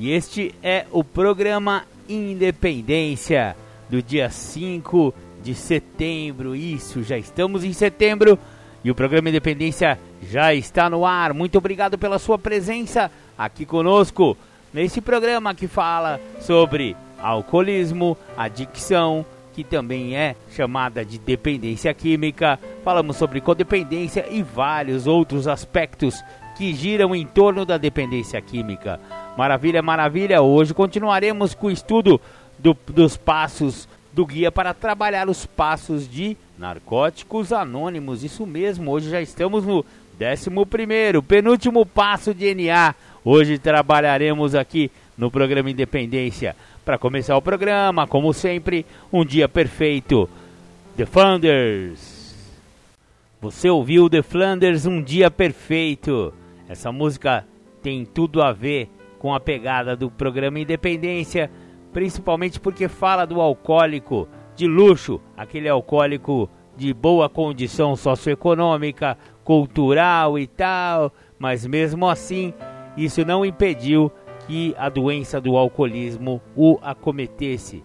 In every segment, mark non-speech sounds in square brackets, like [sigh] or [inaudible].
e este é o programa Independência do dia 5 de setembro. Isso, já estamos em setembro e o programa Independência já está no ar. Muito obrigado pela sua presença aqui conosco nesse programa que fala sobre alcoolismo, adicção, que também é chamada de dependência química. Falamos sobre codependência e vários outros aspectos que giram em torno da dependência química. Maravilha, maravilha! Hoje continuaremos com o estudo do, dos passos do guia para trabalhar os passos de narcóticos anônimos. Isso mesmo, hoje já estamos no 11, penúltimo passo de NA. Hoje trabalharemos aqui no programa Independência. Para começar o programa, como sempre, um dia perfeito. The Flanders. Você ouviu The Flanders, um dia perfeito. Essa música tem tudo a ver com a pegada do programa Independência, principalmente porque fala do alcoólico de luxo, aquele alcoólico de boa condição socioeconômica, cultural e tal, mas mesmo assim, isso não impediu que a doença do alcoolismo o acometesse.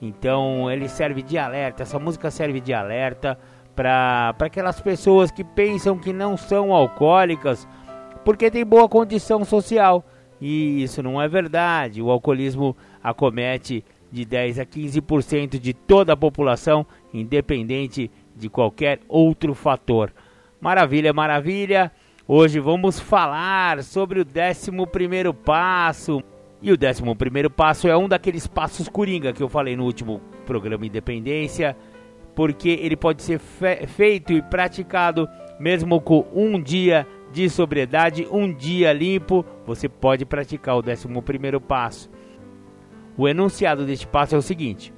Então, ele serve de alerta, essa música serve de alerta para aquelas pessoas que pensam que não são alcoólicas porque tem boa condição social. E isso não é verdade. O alcoolismo acomete de 10 a 15% de toda a população, independente de qualquer outro fator. Maravilha, maravilha. Hoje vamos falar sobre o 11 passo. E o 11 passo é um daqueles passos coringa que eu falei no último programa Independência, porque ele pode ser fe feito e praticado mesmo com um dia de sobriedade, um dia limpo, você pode praticar o 11 passo. O enunciado deste passo é o seguinte: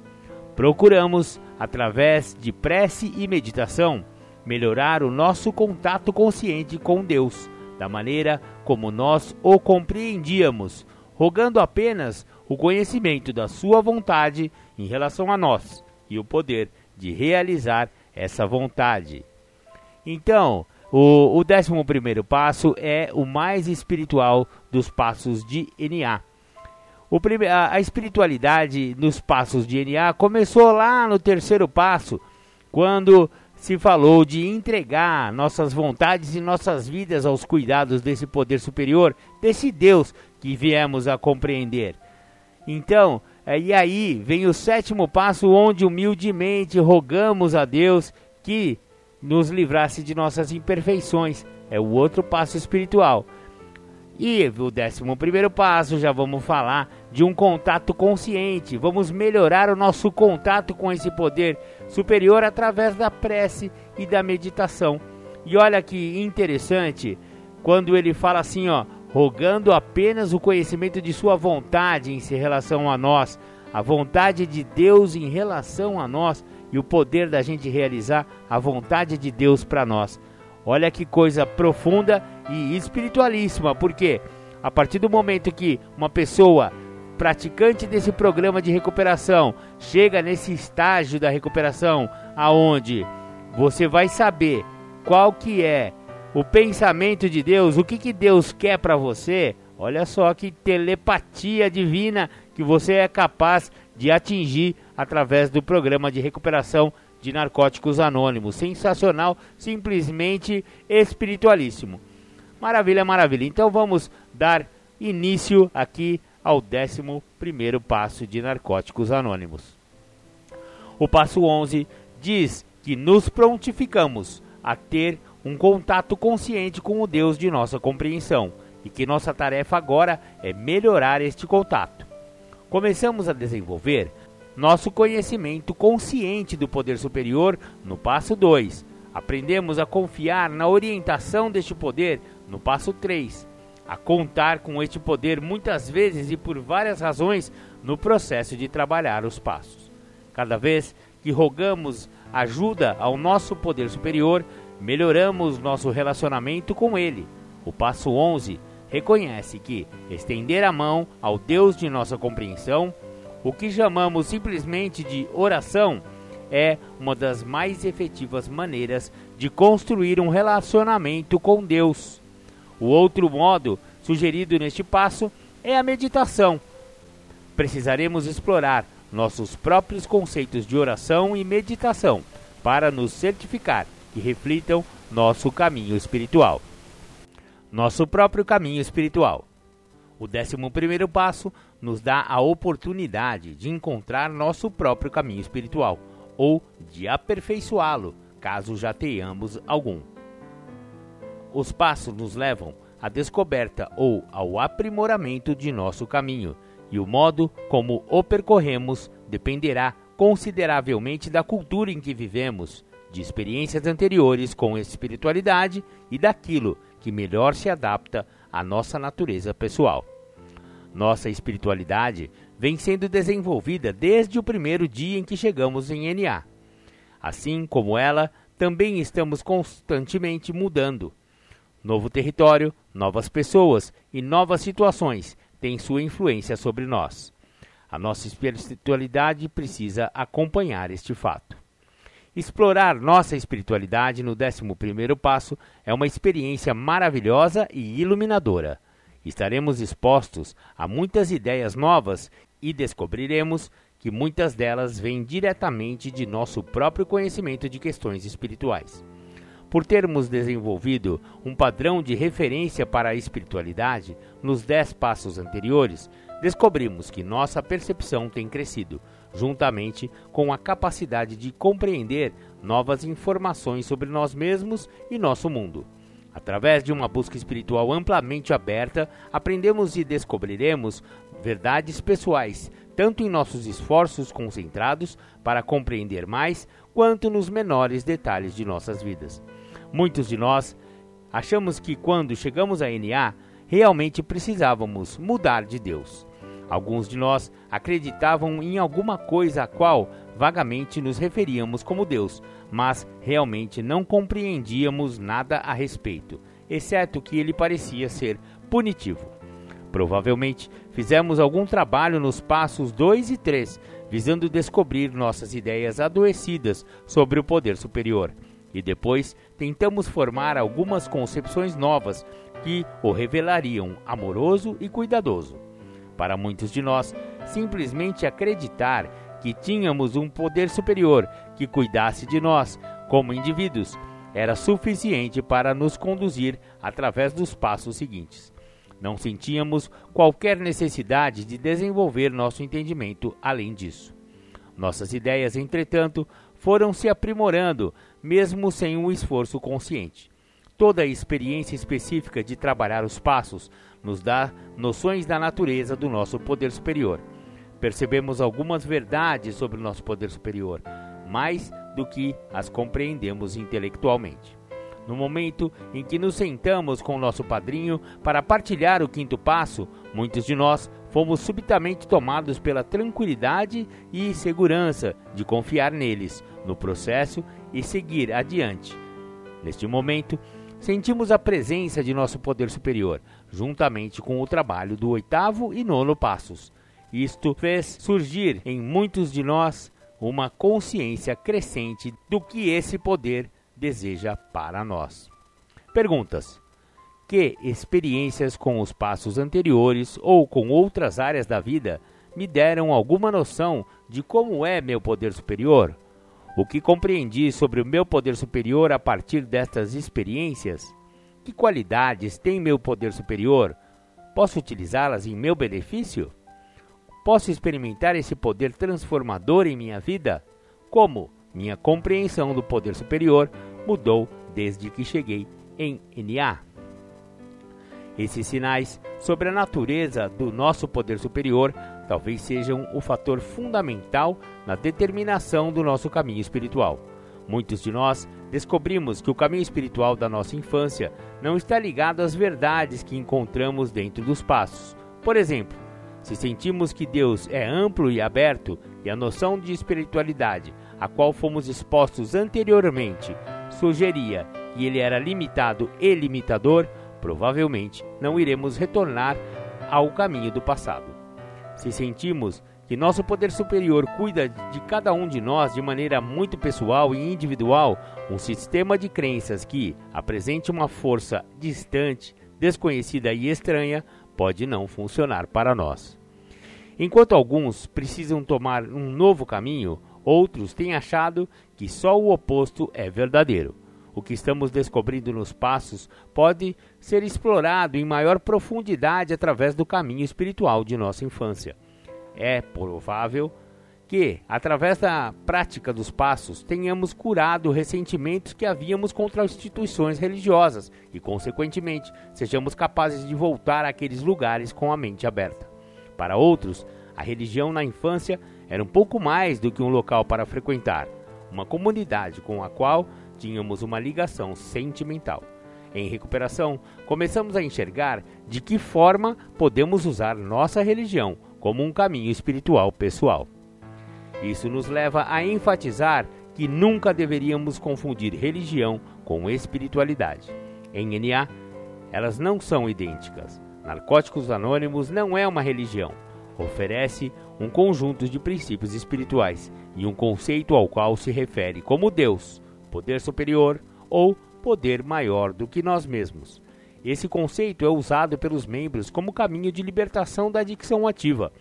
procuramos, através de prece e meditação, melhorar o nosso contato consciente com Deus, da maneira como nós o compreendíamos, rogando apenas o conhecimento da Sua vontade em relação a nós e o poder de realizar essa vontade. Então, o, o 11 passo é o mais espiritual dos passos de NA. O prime, a, a espiritualidade nos passos de NA começou lá no terceiro passo, quando se falou de entregar nossas vontades e nossas vidas aos cuidados desse poder superior, desse Deus que viemos a compreender. Então, é, e aí vem o sétimo passo, onde humildemente rogamos a Deus que nos livrasse de nossas imperfeições. É o outro passo espiritual. E o décimo primeiro passo, já vamos falar de um contato consciente. Vamos melhorar o nosso contato com esse poder superior através da prece e da meditação. E olha que interessante, quando ele fala assim, ó, rogando apenas o conhecimento de sua vontade em relação a nós, a vontade de Deus em relação a nós e o poder da gente realizar a vontade de Deus para nós. Olha que coisa profunda e espiritualíssima, porque a partir do momento que uma pessoa praticante desse programa de recuperação chega nesse estágio da recuperação aonde você vai saber qual que é o pensamento de Deus, o que, que Deus quer para você, olha só que telepatia divina que você é capaz de atingir através do programa de recuperação de narcóticos anônimos. Sensacional, simplesmente espiritualíssimo. Maravilha, maravilha. Então vamos dar início aqui ao 11 passo de narcóticos anônimos. O passo 11 diz que nos prontificamos a ter um contato consciente com o Deus de nossa compreensão e que nossa tarefa agora é melhorar este contato. Começamos a desenvolver nosso conhecimento consciente do poder superior no passo 2. Aprendemos a confiar na orientação deste poder no passo 3. a contar com este poder muitas vezes e por várias razões no processo de trabalhar os passos. Cada vez que rogamos ajuda ao nosso poder superior, melhoramos nosso relacionamento com ele. O passo 11 reconhece que estender a mão ao Deus de nossa compreensão, o que chamamos simplesmente de oração, é uma das mais efetivas maneiras de construir um relacionamento com Deus. O outro modo sugerido neste passo é a meditação. Precisaremos explorar nossos próprios conceitos de oração e meditação para nos certificar que reflitam nosso caminho espiritual. Nosso próprio caminho espiritual. O décimo primeiro passo nos dá a oportunidade de encontrar nosso próprio caminho espiritual ou de aperfeiçoá-lo, caso já tenhamos algum. Os passos nos levam à descoberta ou ao aprimoramento de nosso caminho, e o modo como o percorremos dependerá consideravelmente da cultura em que vivemos, de experiências anteriores com espiritualidade e daquilo que melhor se adapta à nossa natureza pessoal. Nossa espiritualidade vem sendo desenvolvida desde o primeiro dia em que chegamos em NA. Assim como ela, também estamos constantemente mudando. Novo território, novas pessoas e novas situações têm sua influência sobre nós. A nossa espiritualidade precisa acompanhar este fato. Explorar nossa espiritualidade no 11 passo é uma experiência maravilhosa e iluminadora. Estaremos expostos a muitas ideias novas e descobriremos que muitas delas vêm diretamente de nosso próprio conhecimento de questões espirituais. Por termos desenvolvido um padrão de referência para a espiritualidade nos dez passos anteriores, descobrimos que nossa percepção tem crescido, juntamente com a capacidade de compreender novas informações sobre nós mesmos e nosso mundo. Através de uma busca espiritual amplamente aberta, aprendemos e descobriremos verdades pessoais, tanto em nossos esforços concentrados para compreender mais, quanto nos menores detalhes de nossas vidas. Muitos de nós achamos que quando chegamos a NA, realmente precisávamos mudar de Deus. Alguns de nós acreditavam em alguma coisa a qual vagamente nos referíamos como Deus, mas realmente não compreendíamos nada a respeito, exceto que ele parecia ser punitivo. Provavelmente fizemos algum trabalho nos passos 2 e 3, visando descobrir nossas ideias adoecidas sobre o poder superior, e depois tentamos formar algumas concepções novas que o revelariam amoroso e cuidadoso. Para muitos de nós, simplesmente acreditar que tínhamos um poder superior que cuidasse de nós, como indivíduos, era suficiente para nos conduzir através dos passos seguintes. Não sentíamos qualquer necessidade de desenvolver nosso entendimento além disso. Nossas ideias, entretanto, foram se aprimorando, mesmo sem um esforço consciente. Toda a experiência específica de trabalhar os passos nos dá noções da natureza do nosso poder superior. Percebemos algumas verdades sobre o nosso poder superior, mais do que as compreendemos intelectualmente. No momento em que nos sentamos com o nosso padrinho para partilhar o quinto passo, muitos de nós fomos subitamente tomados pela tranquilidade e segurança de confiar neles, no processo e seguir adiante. Neste momento, sentimos a presença de nosso poder superior, juntamente com o trabalho do oitavo e nono passos. Isto fez surgir em muitos de nós uma consciência crescente do que esse poder deseja para nós. Perguntas: Que experiências com os passos anteriores ou com outras áreas da vida me deram alguma noção de como é meu poder superior? O que compreendi sobre o meu poder superior a partir destas experiências? Que qualidades tem meu poder superior? Posso utilizá-las em meu benefício? Posso experimentar esse poder transformador em minha vida? Como? Minha compreensão do poder superior mudou desde que cheguei em NA. Esses sinais sobre a natureza do nosso poder superior talvez sejam o fator fundamental na determinação do nosso caminho espiritual. Muitos de nós descobrimos que o caminho espiritual da nossa infância não está ligado às verdades que encontramos dentro dos passos. Por exemplo, se sentimos que Deus é amplo e aberto e a noção de espiritualidade a qual fomos expostos anteriormente sugeria que ele era limitado e limitador, provavelmente não iremos retornar ao caminho do passado. Se sentimos que nosso poder superior cuida de cada um de nós de maneira muito pessoal e individual, um sistema de crenças que apresente uma força distante, desconhecida e estranha pode não funcionar para nós. Enquanto alguns precisam tomar um novo caminho, outros têm achado que só o oposto é verdadeiro. O que estamos descobrindo nos passos pode ser explorado em maior profundidade através do caminho espiritual de nossa infância. É provável que, através da prática dos passos, tenhamos curado ressentimentos que havíamos contra instituições religiosas e, consequentemente, sejamos capazes de voltar àqueles lugares com a mente aberta. Para outros, a religião na infância era um pouco mais do que um local para frequentar, uma comunidade com a qual tínhamos uma ligação sentimental. Em recuperação, começamos a enxergar de que forma podemos usar nossa religião como um caminho espiritual pessoal. Isso nos leva a enfatizar que nunca deveríamos confundir religião com espiritualidade. Em NA, elas não são idênticas. Narcóticos Anônimos não é uma religião. Oferece um conjunto de princípios espirituais e um conceito ao qual se refere como Deus, poder superior ou poder maior do que nós mesmos. Esse conceito é usado pelos membros como caminho de libertação da adicção ativa.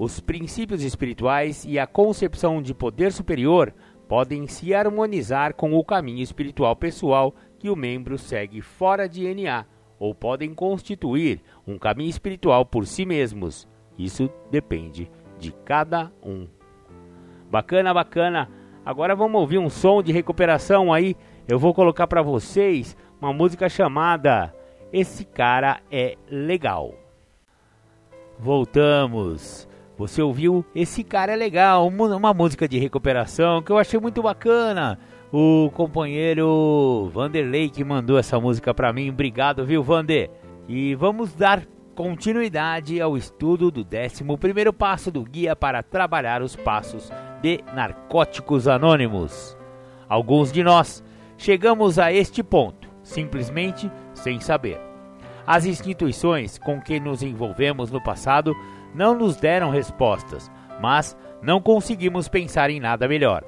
Os princípios espirituais e a concepção de poder superior podem se harmonizar com o caminho espiritual pessoal que o membro segue fora de NA, ou podem constituir um caminho espiritual por si mesmos. Isso depende de cada um. Bacana, bacana. Agora vamos ouvir um som de recuperação aí. Eu vou colocar para vocês uma música chamada Esse cara é legal. Voltamos. Você ouviu Esse cara é legal, uma música de recuperação que eu achei muito bacana. O companheiro Vanderlei que mandou essa música para mim. Obrigado, viu, Vander? E vamos dar continuidade ao estudo do 11 passo do Guia para Trabalhar os Passos de Narcóticos Anônimos. Alguns de nós chegamos a este ponto, simplesmente sem saber. As instituições com que nos envolvemos no passado não nos deram respostas, mas não conseguimos pensar em nada melhor.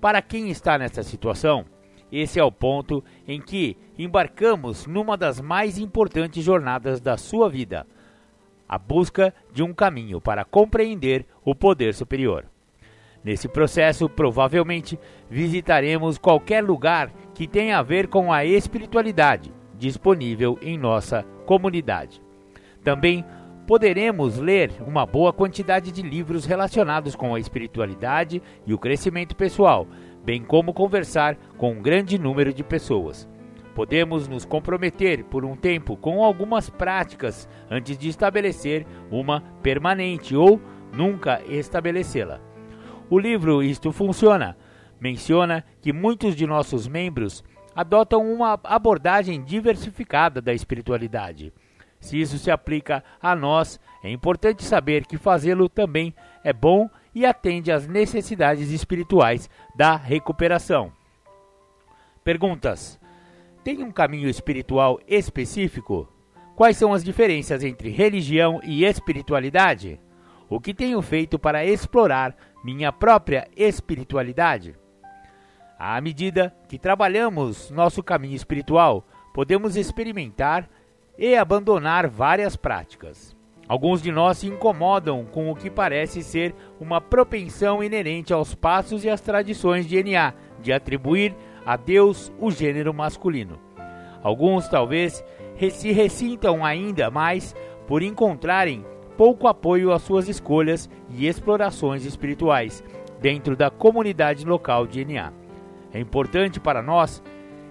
Para quem está nessa situação, esse é o ponto em que embarcamos numa das mais importantes jornadas da sua vida a busca de um caminho para compreender o poder superior. Nesse processo, provavelmente visitaremos qualquer lugar que tenha a ver com a espiritualidade disponível em nossa comunidade. Também poderemos ler uma boa quantidade de livros relacionados com a espiritualidade e o crescimento pessoal, bem como conversar com um grande número de pessoas. Podemos nos comprometer por um tempo com algumas práticas antes de estabelecer uma permanente ou nunca estabelecê-la. O livro Isto Funciona menciona que muitos de nossos membros adotam uma abordagem diversificada da espiritualidade. Se isso se aplica a nós, é importante saber que fazê-lo também é bom e atende às necessidades espirituais da recuperação. Perguntas: Tem um caminho espiritual específico? Quais são as diferenças entre religião e espiritualidade? O que tenho feito para explorar minha própria espiritualidade? À medida que trabalhamos nosso caminho espiritual, podemos experimentar e abandonar várias práticas. Alguns de nós se incomodam com o que parece ser uma propensão inerente aos passos e às tradições de NA de atribuir a Deus o gênero masculino. Alguns talvez se ressintam ainda mais por encontrarem pouco apoio às suas escolhas e explorações espirituais dentro da comunidade local de NA. É importante para nós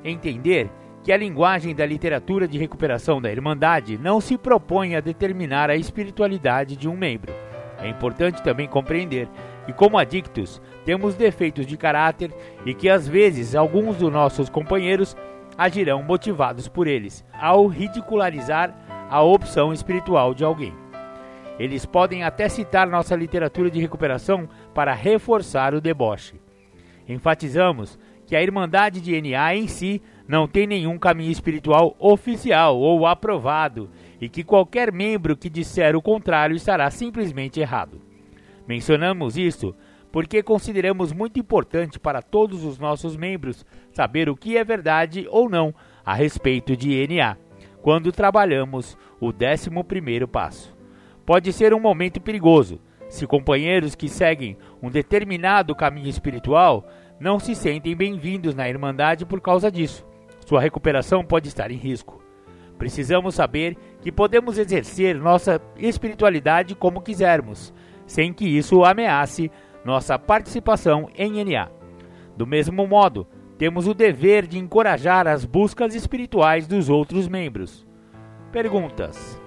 entender que a linguagem da literatura de recuperação da Irmandade não se propõe a determinar a espiritualidade de um membro. É importante também compreender que, como adictos, temos defeitos de caráter e que às vezes alguns dos nossos companheiros agirão motivados por eles, ao ridicularizar a opção espiritual de alguém. Eles podem até citar nossa literatura de recuperação para reforçar o deboche. Enfatizamos que a Irmandade de NA em si não tem nenhum caminho espiritual oficial ou aprovado e que qualquer membro que disser o contrário estará simplesmente errado. Mencionamos isso porque consideramos muito importante para todos os nossos membros saber o que é verdade ou não a respeito de NA, quando trabalhamos o 11 passo. Pode ser um momento perigoso se companheiros que seguem um determinado caminho espiritual não se sentem bem-vindos na Irmandade por causa disso. Sua recuperação pode estar em risco. Precisamos saber que podemos exercer nossa espiritualidade como quisermos, sem que isso ameace nossa participação em NA. Do mesmo modo, temos o dever de encorajar as buscas espirituais dos outros membros. Perguntas: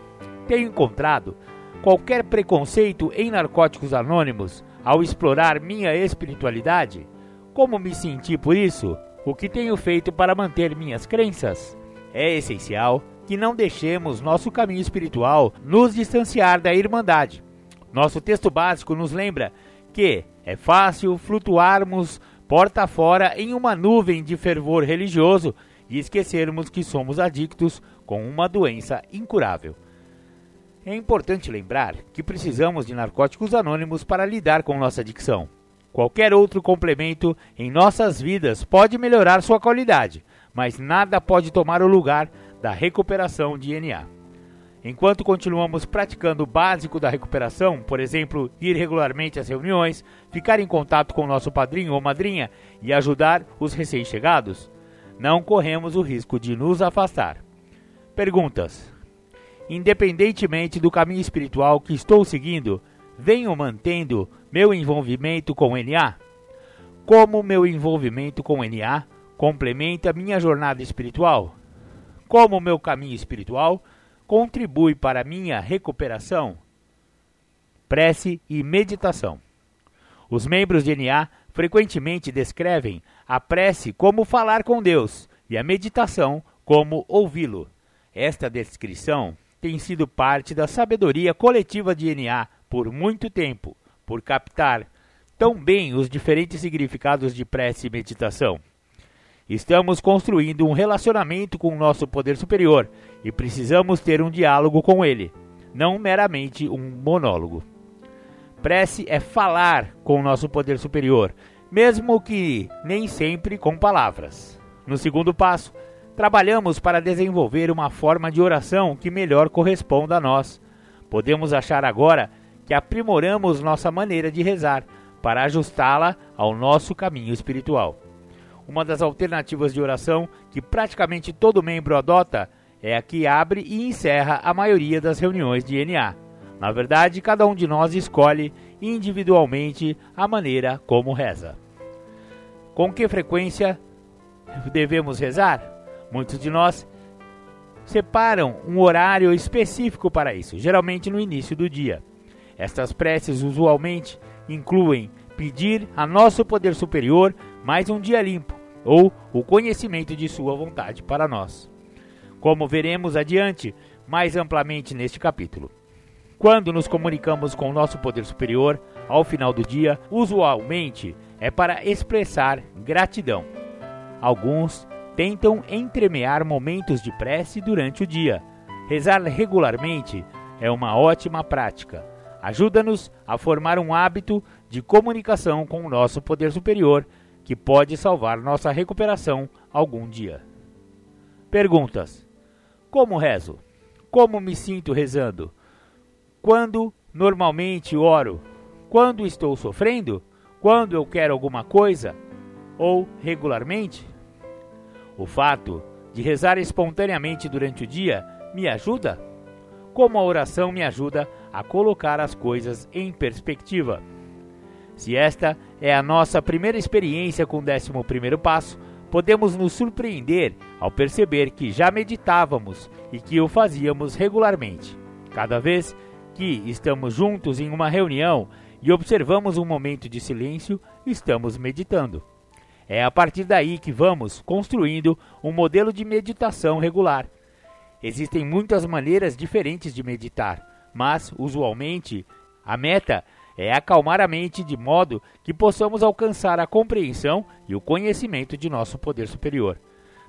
Tenho encontrado qualquer preconceito em Narcóticos Anônimos ao explorar minha espiritualidade? Como me senti por isso? O que tenho feito para manter minhas crenças? É essencial que não deixemos nosso caminho espiritual nos distanciar da Irmandade. Nosso texto básico nos lembra que é fácil flutuarmos porta fora em uma nuvem de fervor religioso e esquecermos que somos adictos com uma doença incurável. É importante lembrar que precisamos de narcóticos anônimos para lidar com nossa adicção. Qualquer outro complemento em nossas vidas pode melhorar sua qualidade, mas nada pode tomar o lugar da recuperação de NA. Enquanto continuamos praticando o básico da recuperação, por exemplo, ir regularmente às reuniões, ficar em contato com nosso padrinho ou madrinha e ajudar os recém-chegados, não corremos o risco de nos afastar. Perguntas: Independentemente do caminho espiritual que estou seguindo, venho mantendo meu envolvimento com NA? Como meu envolvimento com NA complementa minha jornada espiritual? Como meu caminho espiritual contribui para minha recuperação? Prece e meditação. Os membros de NA frequentemente descrevem a prece como falar com Deus e a meditação como ouvi-lo. Esta descrição tem sido parte da sabedoria coletiva de NA por muito tempo, por captar tão bem os diferentes significados de prece e meditação. Estamos construindo um relacionamento com o nosso poder superior e precisamos ter um diálogo com ele, não meramente um monólogo. Prece é falar com o nosso poder superior, mesmo que nem sempre com palavras. No segundo passo, trabalhamos para desenvolver uma forma de oração que melhor corresponda a nós. Podemos achar agora aprimoramos nossa maneira de rezar para ajustá-la ao nosso caminho espiritual. Uma das alternativas de oração que praticamente todo membro adota é a que abre e encerra a maioria das reuniões de NA. Na verdade, cada um de nós escolhe individualmente a maneira como reza. Com que frequência devemos rezar? Muitos de nós separam um horário específico para isso, geralmente no início do dia. Estas preces usualmente incluem pedir a nosso poder superior mais um dia limpo, ou o conhecimento de Sua vontade para nós. Como veremos adiante mais amplamente neste capítulo. Quando nos comunicamos com o nosso poder superior, ao final do dia, usualmente é para expressar gratidão. Alguns tentam entremear momentos de prece durante o dia. Rezar regularmente é uma ótima prática. Ajuda-nos a formar um hábito de comunicação com o nosso poder superior que pode salvar nossa recuperação algum dia. Perguntas: Como rezo? Como me sinto rezando? Quando normalmente oro? Quando estou sofrendo? Quando eu quero alguma coisa? Ou regularmente? O fato de rezar espontaneamente durante o dia me ajuda? Como a oração me ajuda a colocar as coisas em perspectiva? Se esta é a nossa primeira experiência com o 11 passo, podemos nos surpreender ao perceber que já meditávamos e que o fazíamos regularmente. Cada vez que estamos juntos em uma reunião e observamos um momento de silêncio, estamos meditando. É a partir daí que vamos construindo um modelo de meditação regular. Existem muitas maneiras diferentes de meditar, mas, usualmente, a meta é acalmar a mente de modo que possamos alcançar a compreensão e o conhecimento de nosso poder superior.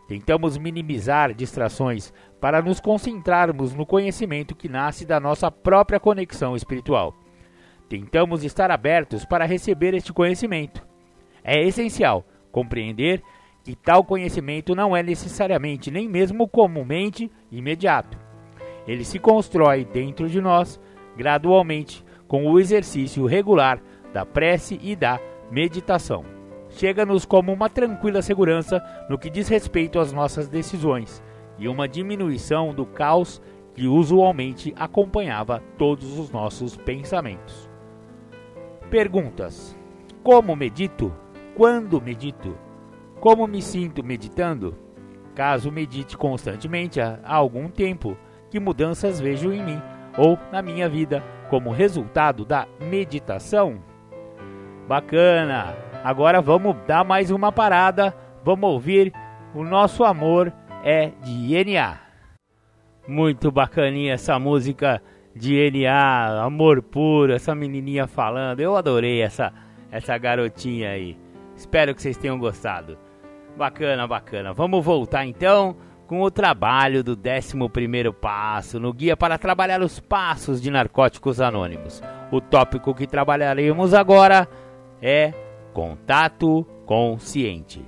Tentamos minimizar distrações para nos concentrarmos no conhecimento que nasce da nossa própria conexão espiritual. Tentamos estar abertos para receber este conhecimento. É essencial compreender que tal conhecimento não é necessariamente nem mesmo comumente imediato. Ele se constrói dentro de nós gradualmente com o exercício regular da prece e da meditação. Chega-nos como uma tranquila segurança no que diz respeito às nossas decisões e uma diminuição do caos que usualmente acompanhava todos os nossos pensamentos. Perguntas: Como medito? Quando medito? Como me sinto meditando? Caso medite constantemente há algum tempo, que mudanças vejo em mim ou na minha vida como resultado da meditação? Bacana! Agora vamos dar mais uma parada, vamos ouvir O Nosso Amor é de NA. Muito bacaninha essa música de NA, amor puro, essa menininha falando. Eu adorei essa essa garotinha aí. Espero que vocês tenham gostado. Bacana, bacana. Vamos voltar então com o trabalho do 11 passo no Guia para Trabalhar os Passos de Narcóticos Anônimos. O tópico que trabalharemos agora é contato consciente.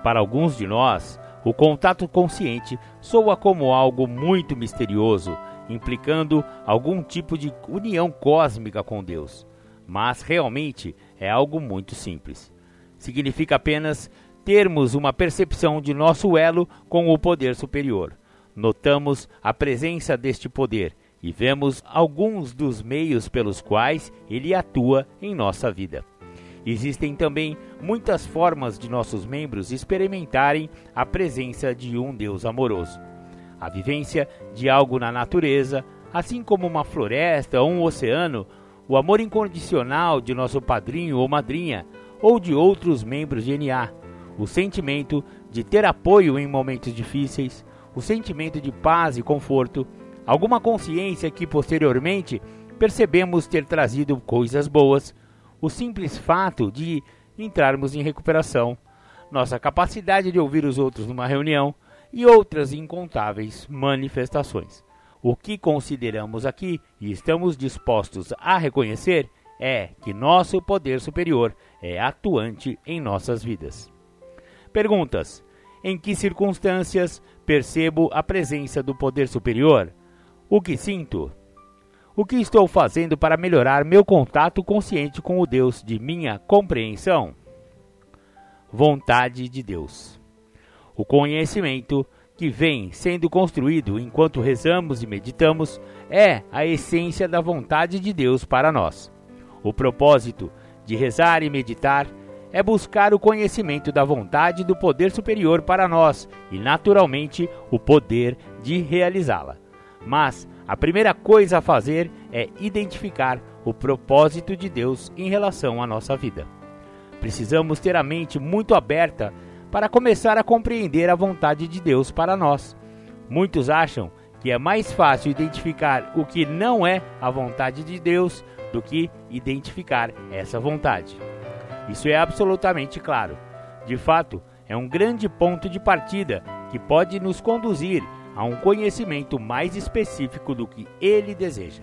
Para alguns de nós, o contato consciente soa como algo muito misterioso, implicando algum tipo de união cósmica com Deus. Mas realmente é algo muito simples. Significa apenas termos uma percepção de nosso elo com o poder superior. Notamos a presença deste poder e vemos alguns dos meios pelos quais ele atua em nossa vida. Existem também muitas formas de nossos membros experimentarem a presença de um Deus amoroso. A vivência de algo na natureza, assim como uma floresta ou um oceano, o amor incondicional de nosso padrinho ou madrinha, ou de outros membros de NA, o sentimento de ter apoio em momentos difíceis, o sentimento de paz e conforto, alguma consciência que posteriormente percebemos ter trazido coisas boas, o simples fato de entrarmos em recuperação, nossa capacidade de ouvir os outros numa reunião e outras incontáveis manifestações. O que consideramos aqui e estamos dispostos a reconhecer é que nosso poder superior é atuante em nossas vidas. Perguntas: Em que circunstâncias percebo a presença do poder superior? O que sinto? O que estou fazendo para melhorar meu contato consciente com o Deus de minha compreensão? Vontade de Deus. O conhecimento que vem sendo construído enquanto rezamos e meditamos é a essência da vontade de Deus para nós. O propósito de rezar e meditar é buscar o conhecimento da vontade do poder superior para nós e, naturalmente, o poder de realizá-la. Mas a primeira coisa a fazer é identificar o propósito de Deus em relação à nossa vida. Precisamos ter a mente muito aberta para começar a compreender a vontade de Deus para nós. Muitos acham que é mais fácil identificar o que não é a vontade de Deus do que identificar essa vontade. Isso é absolutamente claro. De fato, é um grande ponto de partida que pode nos conduzir a um conhecimento mais específico do que ele deseja.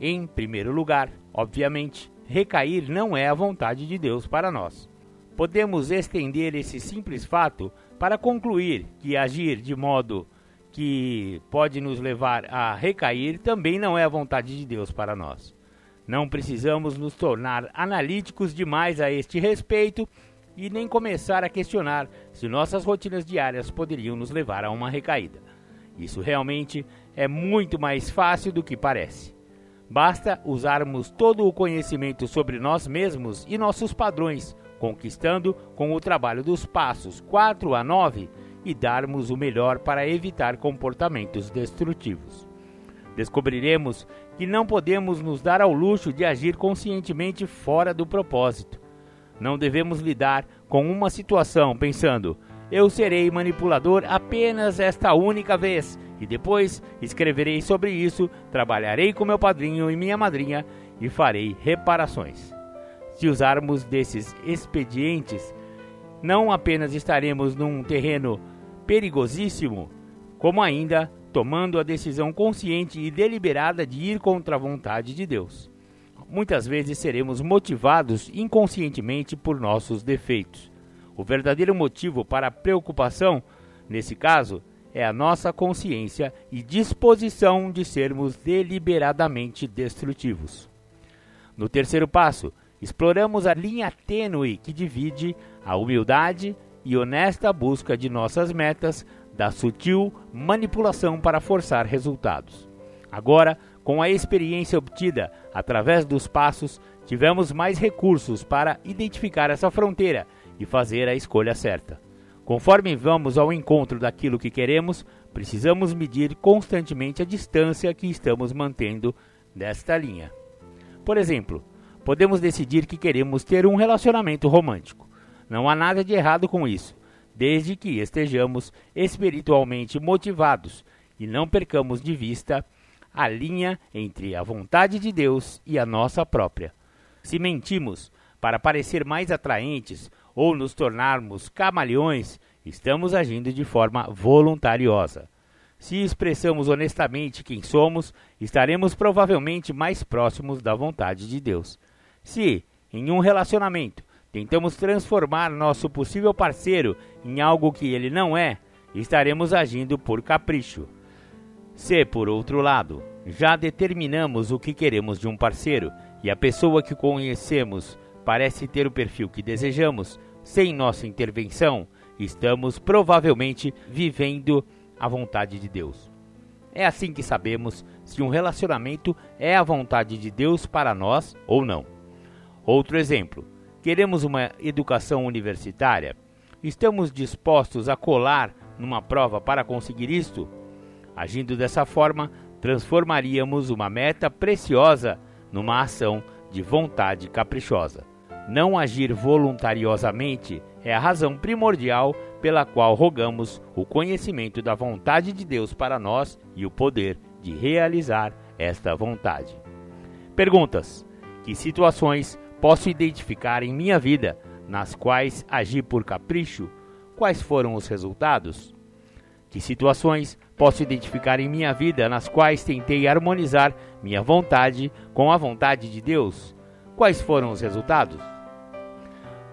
Em primeiro lugar, obviamente, recair não é a vontade de Deus para nós. Podemos estender esse simples fato para concluir que agir de modo que pode nos levar a recair também não é a vontade de Deus para nós. Não precisamos nos tornar analíticos demais a este respeito e nem começar a questionar se nossas rotinas diárias poderiam nos levar a uma recaída. Isso realmente é muito mais fácil do que parece. Basta usarmos todo o conhecimento sobre nós mesmos e nossos padrões, conquistando com o trabalho dos passos 4 a 9 e darmos o melhor para evitar comportamentos destrutivos. Descobriremos que não podemos nos dar ao luxo de agir conscientemente fora do propósito. Não devemos lidar com uma situação pensando: eu serei manipulador apenas esta única vez e depois escreverei sobre isso, trabalharei com meu padrinho e minha madrinha e farei reparações. Se usarmos desses expedientes, não apenas estaremos num terreno perigosíssimo, como ainda tomando a decisão consciente e deliberada de ir contra a vontade de Deus. Muitas vezes seremos motivados inconscientemente por nossos defeitos. O verdadeiro motivo para a preocupação, nesse caso, é a nossa consciência e disposição de sermos deliberadamente destrutivos. No terceiro passo, exploramos a linha tênue que divide a humildade e honesta busca de nossas metas da sutil manipulação para forçar resultados. Agora, com a experiência obtida através dos passos, tivemos mais recursos para identificar essa fronteira e fazer a escolha certa. Conforme vamos ao encontro daquilo que queremos, precisamos medir constantemente a distância que estamos mantendo desta linha. Por exemplo, podemos decidir que queremos ter um relacionamento romântico. Não há nada de errado com isso, desde que estejamos espiritualmente motivados e não percamos de vista a linha entre a vontade de Deus e a nossa própria. Se mentimos para parecer mais atraentes ou nos tornarmos camaleões, estamos agindo de forma voluntariosa. Se expressamos honestamente quem somos, estaremos provavelmente mais próximos da vontade de Deus. Se, em um relacionamento, tentamos transformar nosso possível parceiro em algo que ele não é, estaremos agindo por capricho. Se, por outro lado, já determinamos o que queremos de um parceiro e a pessoa que conhecemos parece ter o perfil que desejamos, sem nossa intervenção, estamos provavelmente vivendo a vontade de Deus. É assim que sabemos se um relacionamento é a vontade de Deus para nós ou não. Outro exemplo: queremos uma educação universitária? Estamos dispostos a colar numa prova para conseguir isto? Agindo dessa forma, transformaríamos uma meta preciosa numa ação de vontade caprichosa. Não agir voluntariosamente é a razão primordial pela qual rogamos o conhecimento da vontade de Deus para nós e o poder de realizar esta vontade. Perguntas: Que situações posso identificar em minha vida nas quais agi por capricho? Quais foram os resultados? Que situações posso identificar em minha vida nas quais tentei harmonizar minha vontade com a vontade de Deus? Quais foram os resultados?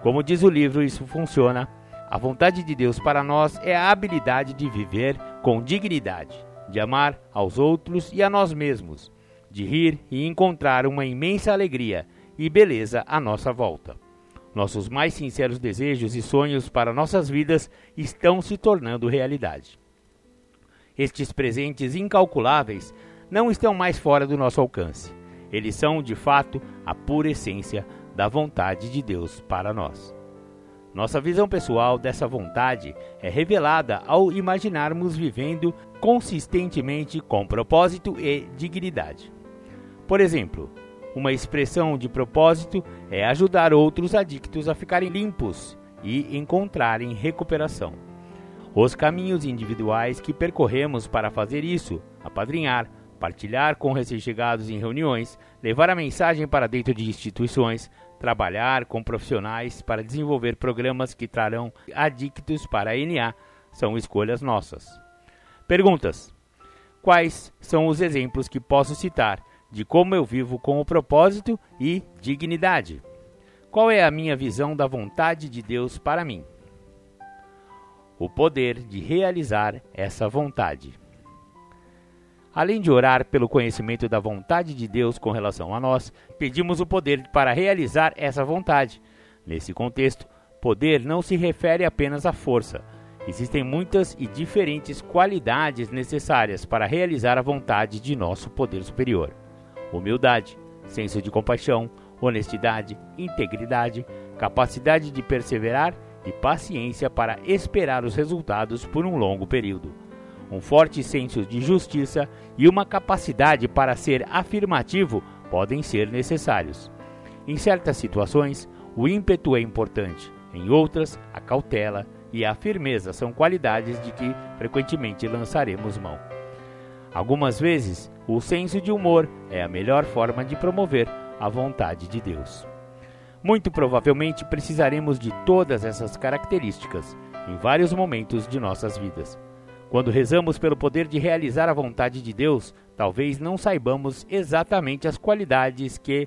Como diz o livro, isso funciona. A vontade de Deus para nós é a habilidade de viver com dignidade, de amar aos outros e a nós mesmos, de rir e encontrar uma imensa alegria e beleza à nossa volta. Nossos mais sinceros desejos e sonhos para nossas vidas estão se tornando realidade. Estes presentes incalculáveis não estão mais fora do nosso alcance. Eles são, de fato, a pura essência da vontade de Deus para nós. Nossa visão pessoal dessa vontade é revelada ao imaginarmos vivendo consistentemente com propósito e dignidade. Por exemplo, uma expressão de propósito é ajudar outros adictos a ficarem limpos e encontrarem recuperação. Os caminhos individuais que percorremos para fazer isso, apadrinhar, partilhar com recém-chegados em reuniões, levar a mensagem para dentro de instituições, trabalhar com profissionais para desenvolver programas que trarão adictos para a NA são escolhas nossas. Perguntas: Quais são os exemplos que posso citar de como eu vivo com o propósito e dignidade? Qual é a minha visão da vontade de Deus para mim? O poder de realizar essa vontade. Além de orar pelo conhecimento da vontade de Deus com relação a nós, pedimos o poder para realizar essa vontade. Nesse contexto, poder não se refere apenas à força. Existem muitas e diferentes qualidades necessárias para realizar a vontade de nosso poder superior: humildade, senso de compaixão, honestidade, integridade, capacidade de perseverar e paciência para esperar os resultados por um longo período. um forte senso de justiça e uma capacidade para ser afirmativo podem ser necessários. Em certas situações, o ímpeto é importante, em outras, a cautela e a firmeza são qualidades de que frequentemente lançaremos mão. Algumas vezes, o senso de humor é a melhor forma de promover a vontade de Deus. Muito provavelmente precisaremos de todas essas características em vários momentos de nossas vidas. Quando rezamos pelo poder de realizar a vontade de Deus, talvez não saibamos exatamente as qualidades que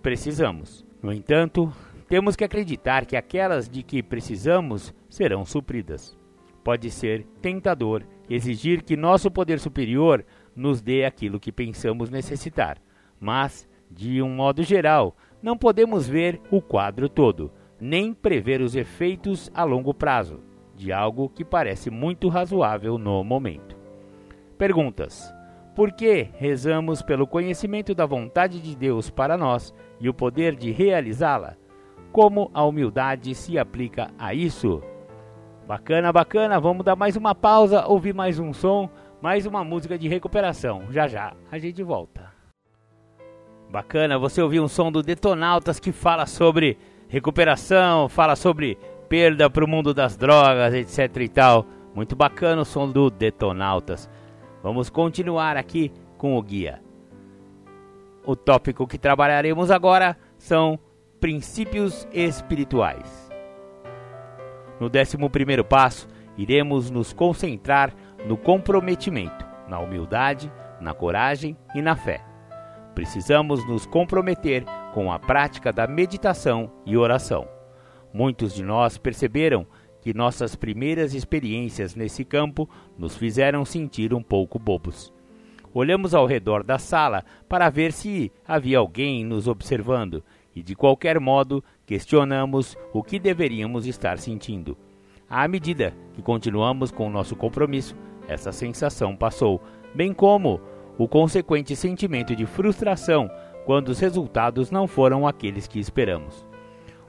precisamos. No entanto, temos que acreditar que aquelas de que precisamos serão supridas. Pode ser tentador exigir que nosso poder superior nos dê aquilo que pensamos necessitar, mas, de um modo geral, não podemos ver o quadro todo, nem prever os efeitos a longo prazo de algo que parece muito razoável no momento. Perguntas: Por que rezamos pelo conhecimento da vontade de Deus para nós e o poder de realizá-la? Como a humildade se aplica a isso? Bacana, bacana, vamos dar mais uma pausa, ouvir mais um som, mais uma música de recuperação. Já já a gente volta. Bacana, você ouviu um som do Detonautas que fala sobre recuperação, fala sobre perda para o mundo das drogas, etc e tal. Muito bacana o som do Detonautas. Vamos continuar aqui com o guia. O tópico que trabalharemos agora são princípios espirituais. No 11 passo, iremos nos concentrar no comprometimento, na humildade, na coragem e na fé. Precisamos nos comprometer com a prática da meditação e oração. Muitos de nós perceberam que nossas primeiras experiências nesse campo nos fizeram sentir um pouco bobos. Olhamos ao redor da sala para ver se havia alguém nos observando e, de qualquer modo, questionamos o que deveríamos estar sentindo. À medida que continuamos com o nosso compromisso, essa sensação passou, bem como o consequente sentimento de frustração quando os resultados não foram aqueles que esperamos.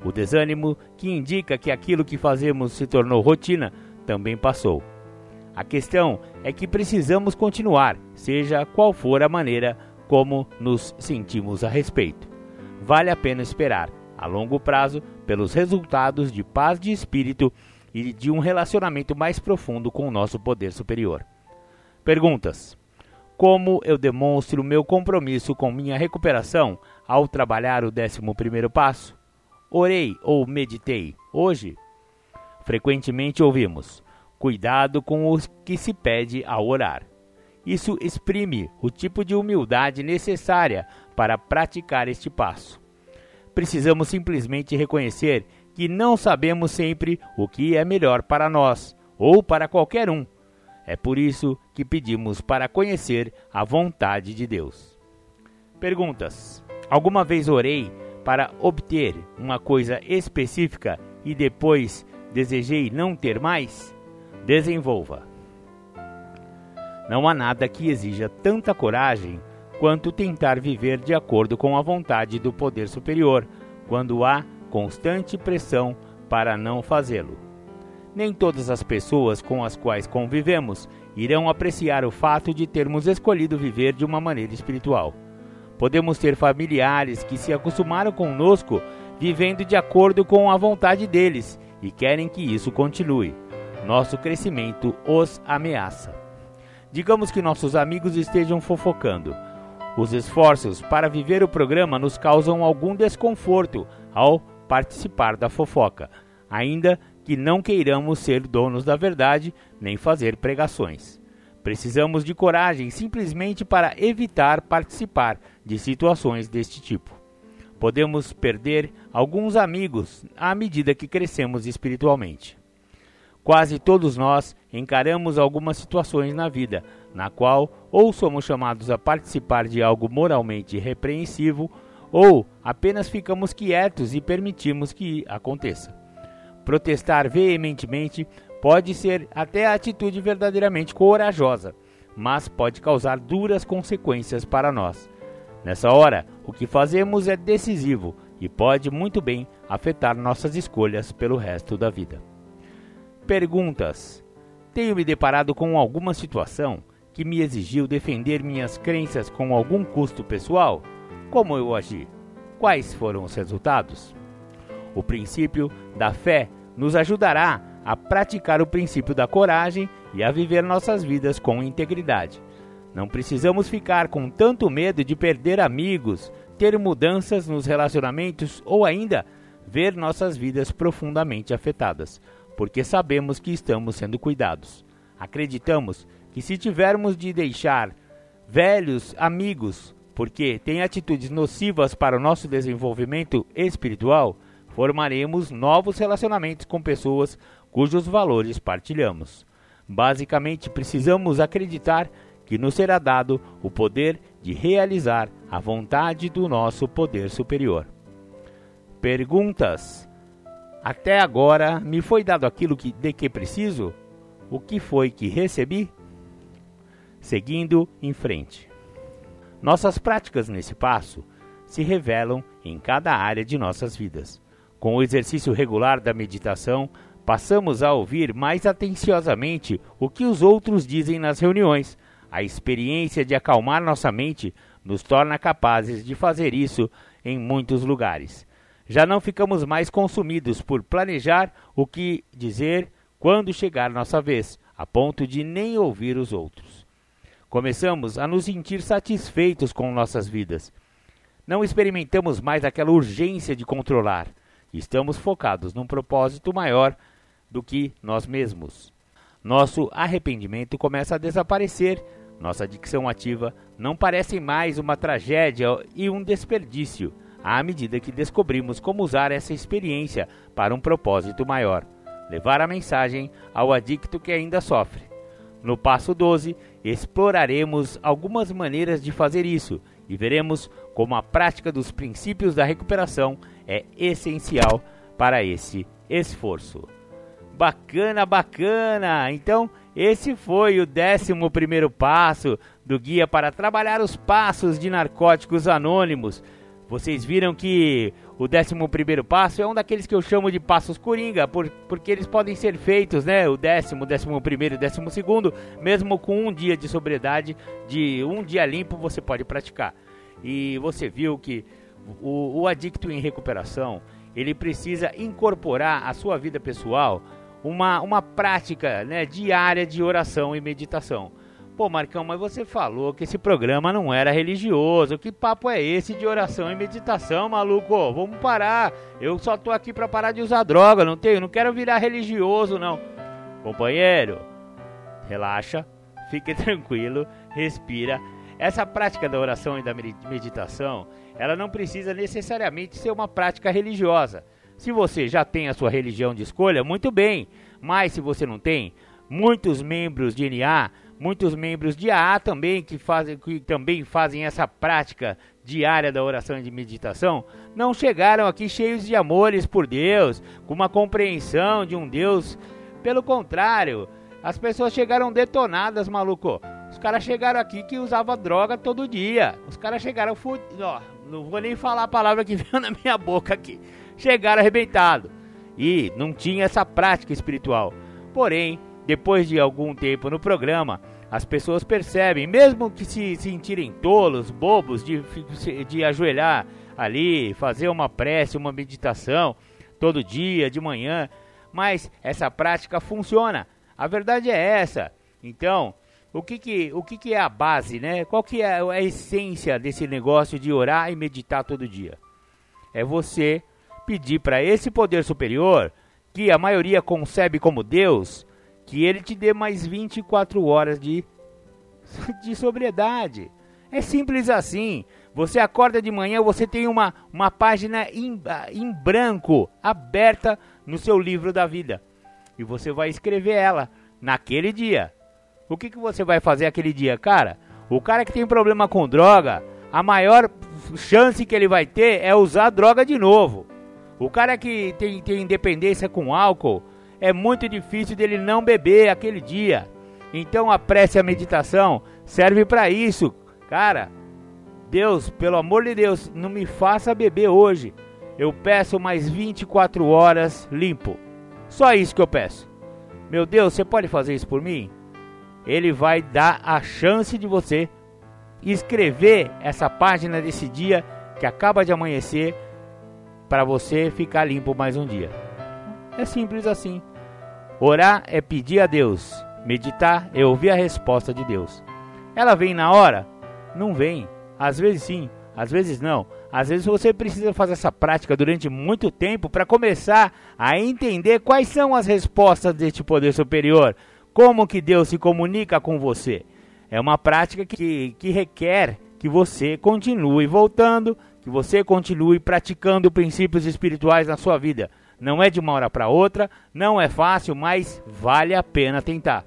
O desânimo, que indica que aquilo que fazemos se tornou rotina, também passou. A questão é que precisamos continuar, seja qual for a maneira como nos sentimos a respeito. Vale a pena esperar, a longo prazo, pelos resultados de paz de espírito e de um relacionamento mais profundo com o nosso poder superior. Perguntas: Como eu demonstro meu compromisso com minha recuperação ao trabalhar o 11 primeiro passo? Orei ou meditei hoje? Frequentemente ouvimos: cuidado com o que se pede ao orar. Isso exprime o tipo de humildade necessária para praticar este passo. Precisamos simplesmente reconhecer que não sabemos sempre o que é melhor para nós ou para qualquer um. É por isso que pedimos para conhecer a vontade de Deus. Perguntas: Alguma vez orei para obter uma coisa específica e depois desejei não ter mais? Desenvolva. Não há nada que exija tanta coragem quanto tentar viver de acordo com a vontade do poder superior, quando há constante pressão para não fazê-lo. Nem todas as pessoas com as quais convivemos irão apreciar o fato de termos escolhido viver de uma maneira espiritual. Podemos ter familiares que se acostumaram conosco vivendo de acordo com a vontade deles e querem que isso continue. Nosso crescimento os ameaça. Digamos que nossos amigos estejam fofocando. Os esforços para viver o programa nos causam algum desconforto ao participar da fofoca, ainda que não queiramos ser donos da verdade nem fazer pregações. Precisamos de coragem simplesmente para evitar participar de situações deste tipo. Podemos perder alguns amigos à medida que crescemos espiritualmente. Quase todos nós encaramos algumas situações na vida, na qual ou somos chamados a participar de algo moralmente repreensivo, ou apenas ficamos quietos e permitimos que aconteça. Protestar veementemente pode ser até a atitude verdadeiramente corajosa, mas pode causar duras consequências para nós. Nessa hora, o que fazemos é decisivo e pode muito bem afetar nossas escolhas pelo resto da vida. Perguntas: tenho me deparado com alguma situação que me exigiu defender minhas crenças com algum custo pessoal? Como eu agi? Quais foram os resultados? O princípio da fé nos ajudará a praticar o princípio da coragem e a viver nossas vidas com integridade. Não precisamos ficar com tanto medo de perder amigos, ter mudanças nos relacionamentos ou ainda ver nossas vidas profundamente afetadas, porque sabemos que estamos sendo cuidados. Acreditamos que se tivermos de deixar velhos amigos, porque têm atitudes nocivas para o nosso desenvolvimento espiritual, formaremos novos relacionamentos com pessoas cujos valores partilhamos. Basicamente, precisamos acreditar que nos será dado o poder de realizar a vontade do nosso poder superior. Perguntas: Até agora me foi dado aquilo que, de que preciso? O que foi que recebi? Seguindo em frente. Nossas práticas nesse passo se revelam em cada área de nossas vidas. Com o exercício regular da meditação, passamos a ouvir mais atenciosamente o que os outros dizem nas reuniões. A experiência de acalmar nossa mente nos torna capazes de fazer isso em muitos lugares. Já não ficamos mais consumidos por planejar o que dizer quando chegar nossa vez, a ponto de nem ouvir os outros. Começamos a nos sentir satisfeitos com nossas vidas. Não experimentamos mais aquela urgência de controlar. Estamos focados num propósito maior do que nós mesmos. Nosso arrependimento começa a desaparecer. Nossa dicção ativa não parece mais uma tragédia e um desperdício, à medida que descobrimos como usar essa experiência para um propósito maior levar a mensagem ao adicto que ainda sofre. No passo 12, exploraremos algumas maneiras de fazer isso e veremos como a prática dos princípios da recuperação é essencial para esse esforço. Bacana, bacana! Então, esse foi o 11 passo do Guia para Trabalhar os Passos de Narcóticos Anônimos. Vocês viram que o 11 passo é um daqueles que eu chamo de passos coringa, por, porque eles podem ser feitos, né? O décimo, décimo primeiro décimo segundo, mesmo com um dia de sobriedade, de um dia limpo, você pode praticar. E você viu que o, o adicto em recuperação, ele precisa incorporar à sua vida pessoal uma, uma prática né, diária de oração e meditação. Pô, Marcão, mas você falou que esse programa não era religioso. Que papo é esse de oração e meditação, maluco? Vamos parar. Eu só tô aqui pra parar de usar droga, não tenho, não quero virar religioso, não. Companheiro, relaxa, fique [laughs] tranquilo, respira. Essa prática da oração e da meditação, ela não precisa necessariamente ser uma prática religiosa. Se você já tem a sua religião de escolha, muito bem. Mas se você não tem, muitos membros de NA muitos membros de AA também que fazem que também fazem essa prática diária da oração e de meditação, não chegaram aqui cheios de amores por Deus, com uma compreensão de um Deus. Pelo contrário, as pessoas chegaram detonadas, maluco. Os caras chegaram aqui que usava droga todo dia. Os caras chegaram. Ó, não vou nem falar a palavra que [laughs] veio na minha boca aqui. Chegaram arrebentado. E não tinha essa prática espiritual. Porém, depois de algum tempo no programa, as pessoas percebem, mesmo que se sentirem tolos, bobos, de, de ajoelhar ali, fazer uma prece, uma meditação todo dia, de manhã, mas essa prática funciona. A verdade é essa. Então, o que, que, o que, que é a base, né? Qual que é a essência desse negócio de orar e meditar todo dia? É você pedir para esse poder superior, que a maioria concebe como Deus, que ele te dê mais 24 horas de, [laughs] de sobriedade. É simples assim. Você acorda de manhã, você tem uma, uma página em, em branco aberta no seu livro da vida. E você vai escrever ela naquele dia. O que, que você vai fazer aquele dia, cara? O cara que tem problema com droga, a maior chance que ele vai ter é usar droga de novo. O cara que tem, tem independência com álcool, é muito difícil dele não beber aquele dia. Então a prece e a meditação serve para isso. Cara, Deus, pelo amor de Deus, não me faça beber hoje. Eu peço mais 24 horas limpo. Só isso que eu peço. Meu Deus, você pode fazer isso por mim? Ele vai dar a chance de você escrever essa página desse dia que acaba de amanhecer para você ficar limpo mais um dia. É simples assim. Orar é pedir a Deus, meditar é ouvir a resposta de Deus. Ela vem na hora? Não vem. Às vezes sim, às vezes não. Às vezes você precisa fazer essa prática durante muito tempo para começar a entender quais são as respostas deste poder superior, como que Deus se comunica com você. É uma prática que, que requer que você continue voltando, que você continue praticando princípios espirituais na sua vida. Não é de uma hora para outra, não é fácil, mas vale a pena tentar.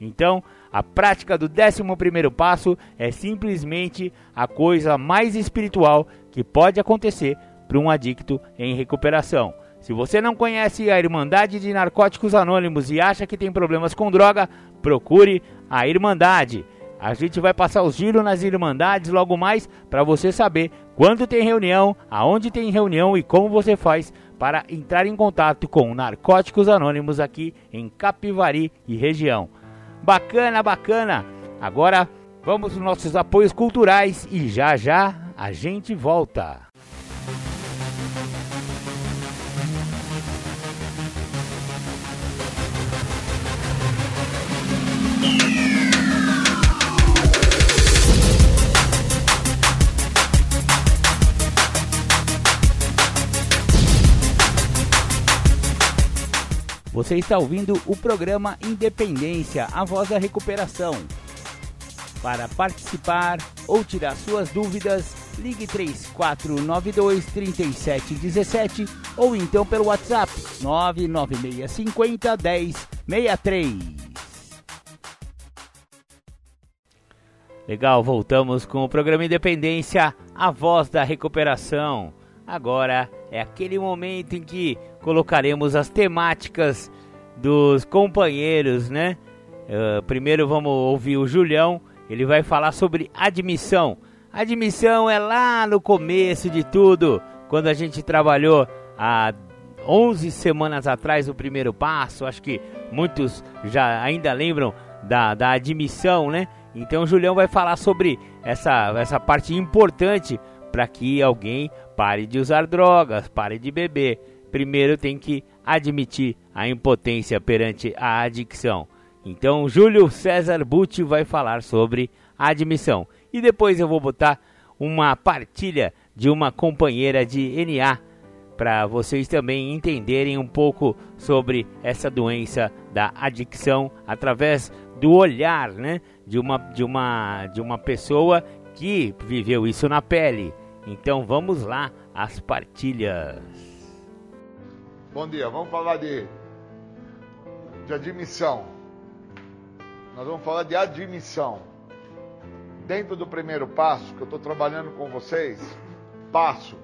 Então, a prática do 11 passo é simplesmente a coisa mais espiritual que pode acontecer para um adicto em recuperação. Se você não conhece a Irmandade de Narcóticos Anônimos e acha que tem problemas com droga, procure a Irmandade. A gente vai passar os giros nas Irmandades logo mais para você saber quando tem reunião, aonde tem reunião e como você faz para entrar em contato com Narcóticos Anônimos aqui em Capivari e região. Bacana, bacana. Agora vamos nos nossos apoios culturais e já já a gente volta. Você está ouvindo o programa Independência, a voz da recuperação. Para participar ou tirar suas dúvidas, ligue 3492 3717 ou então pelo WhatsApp 99650 1063. Legal, voltamos com o programa Independência, a voz da recuperação. Agora é aquele momento em que colocaremos as temáticas dos companheiros, né? Uh, primeiro vamos ouvir o Julião, ele vai falar sobre admissão. Admissão é lá no começo de tudo, quando a gente trabalhou há 11 semanas atrás o primeiro passo, acho que muitos já ainda lembram da, da admissão, né? Então o Julião vai falar sobre essa, essa parte importante para que alguém pare de usar drogas, pare de beber primeiro tem que admitir a impotência perante a adicção. Então, Júlio César Butti vai falar sobre admissão. E depois eu vou botar uma partilha de uma companheira de NA para vocês também entenderem um pouco sobre essa doença da adicção através do olhar, né, de uma de uma de uma pessoa que viveu isso na pele. Então vamos lá as partilhas. Bom dia, vamos falar de, de admissão. Nós vamos falar de admissão. Dentro do primeiro passo que eu estou trabalhando com vocês, passo.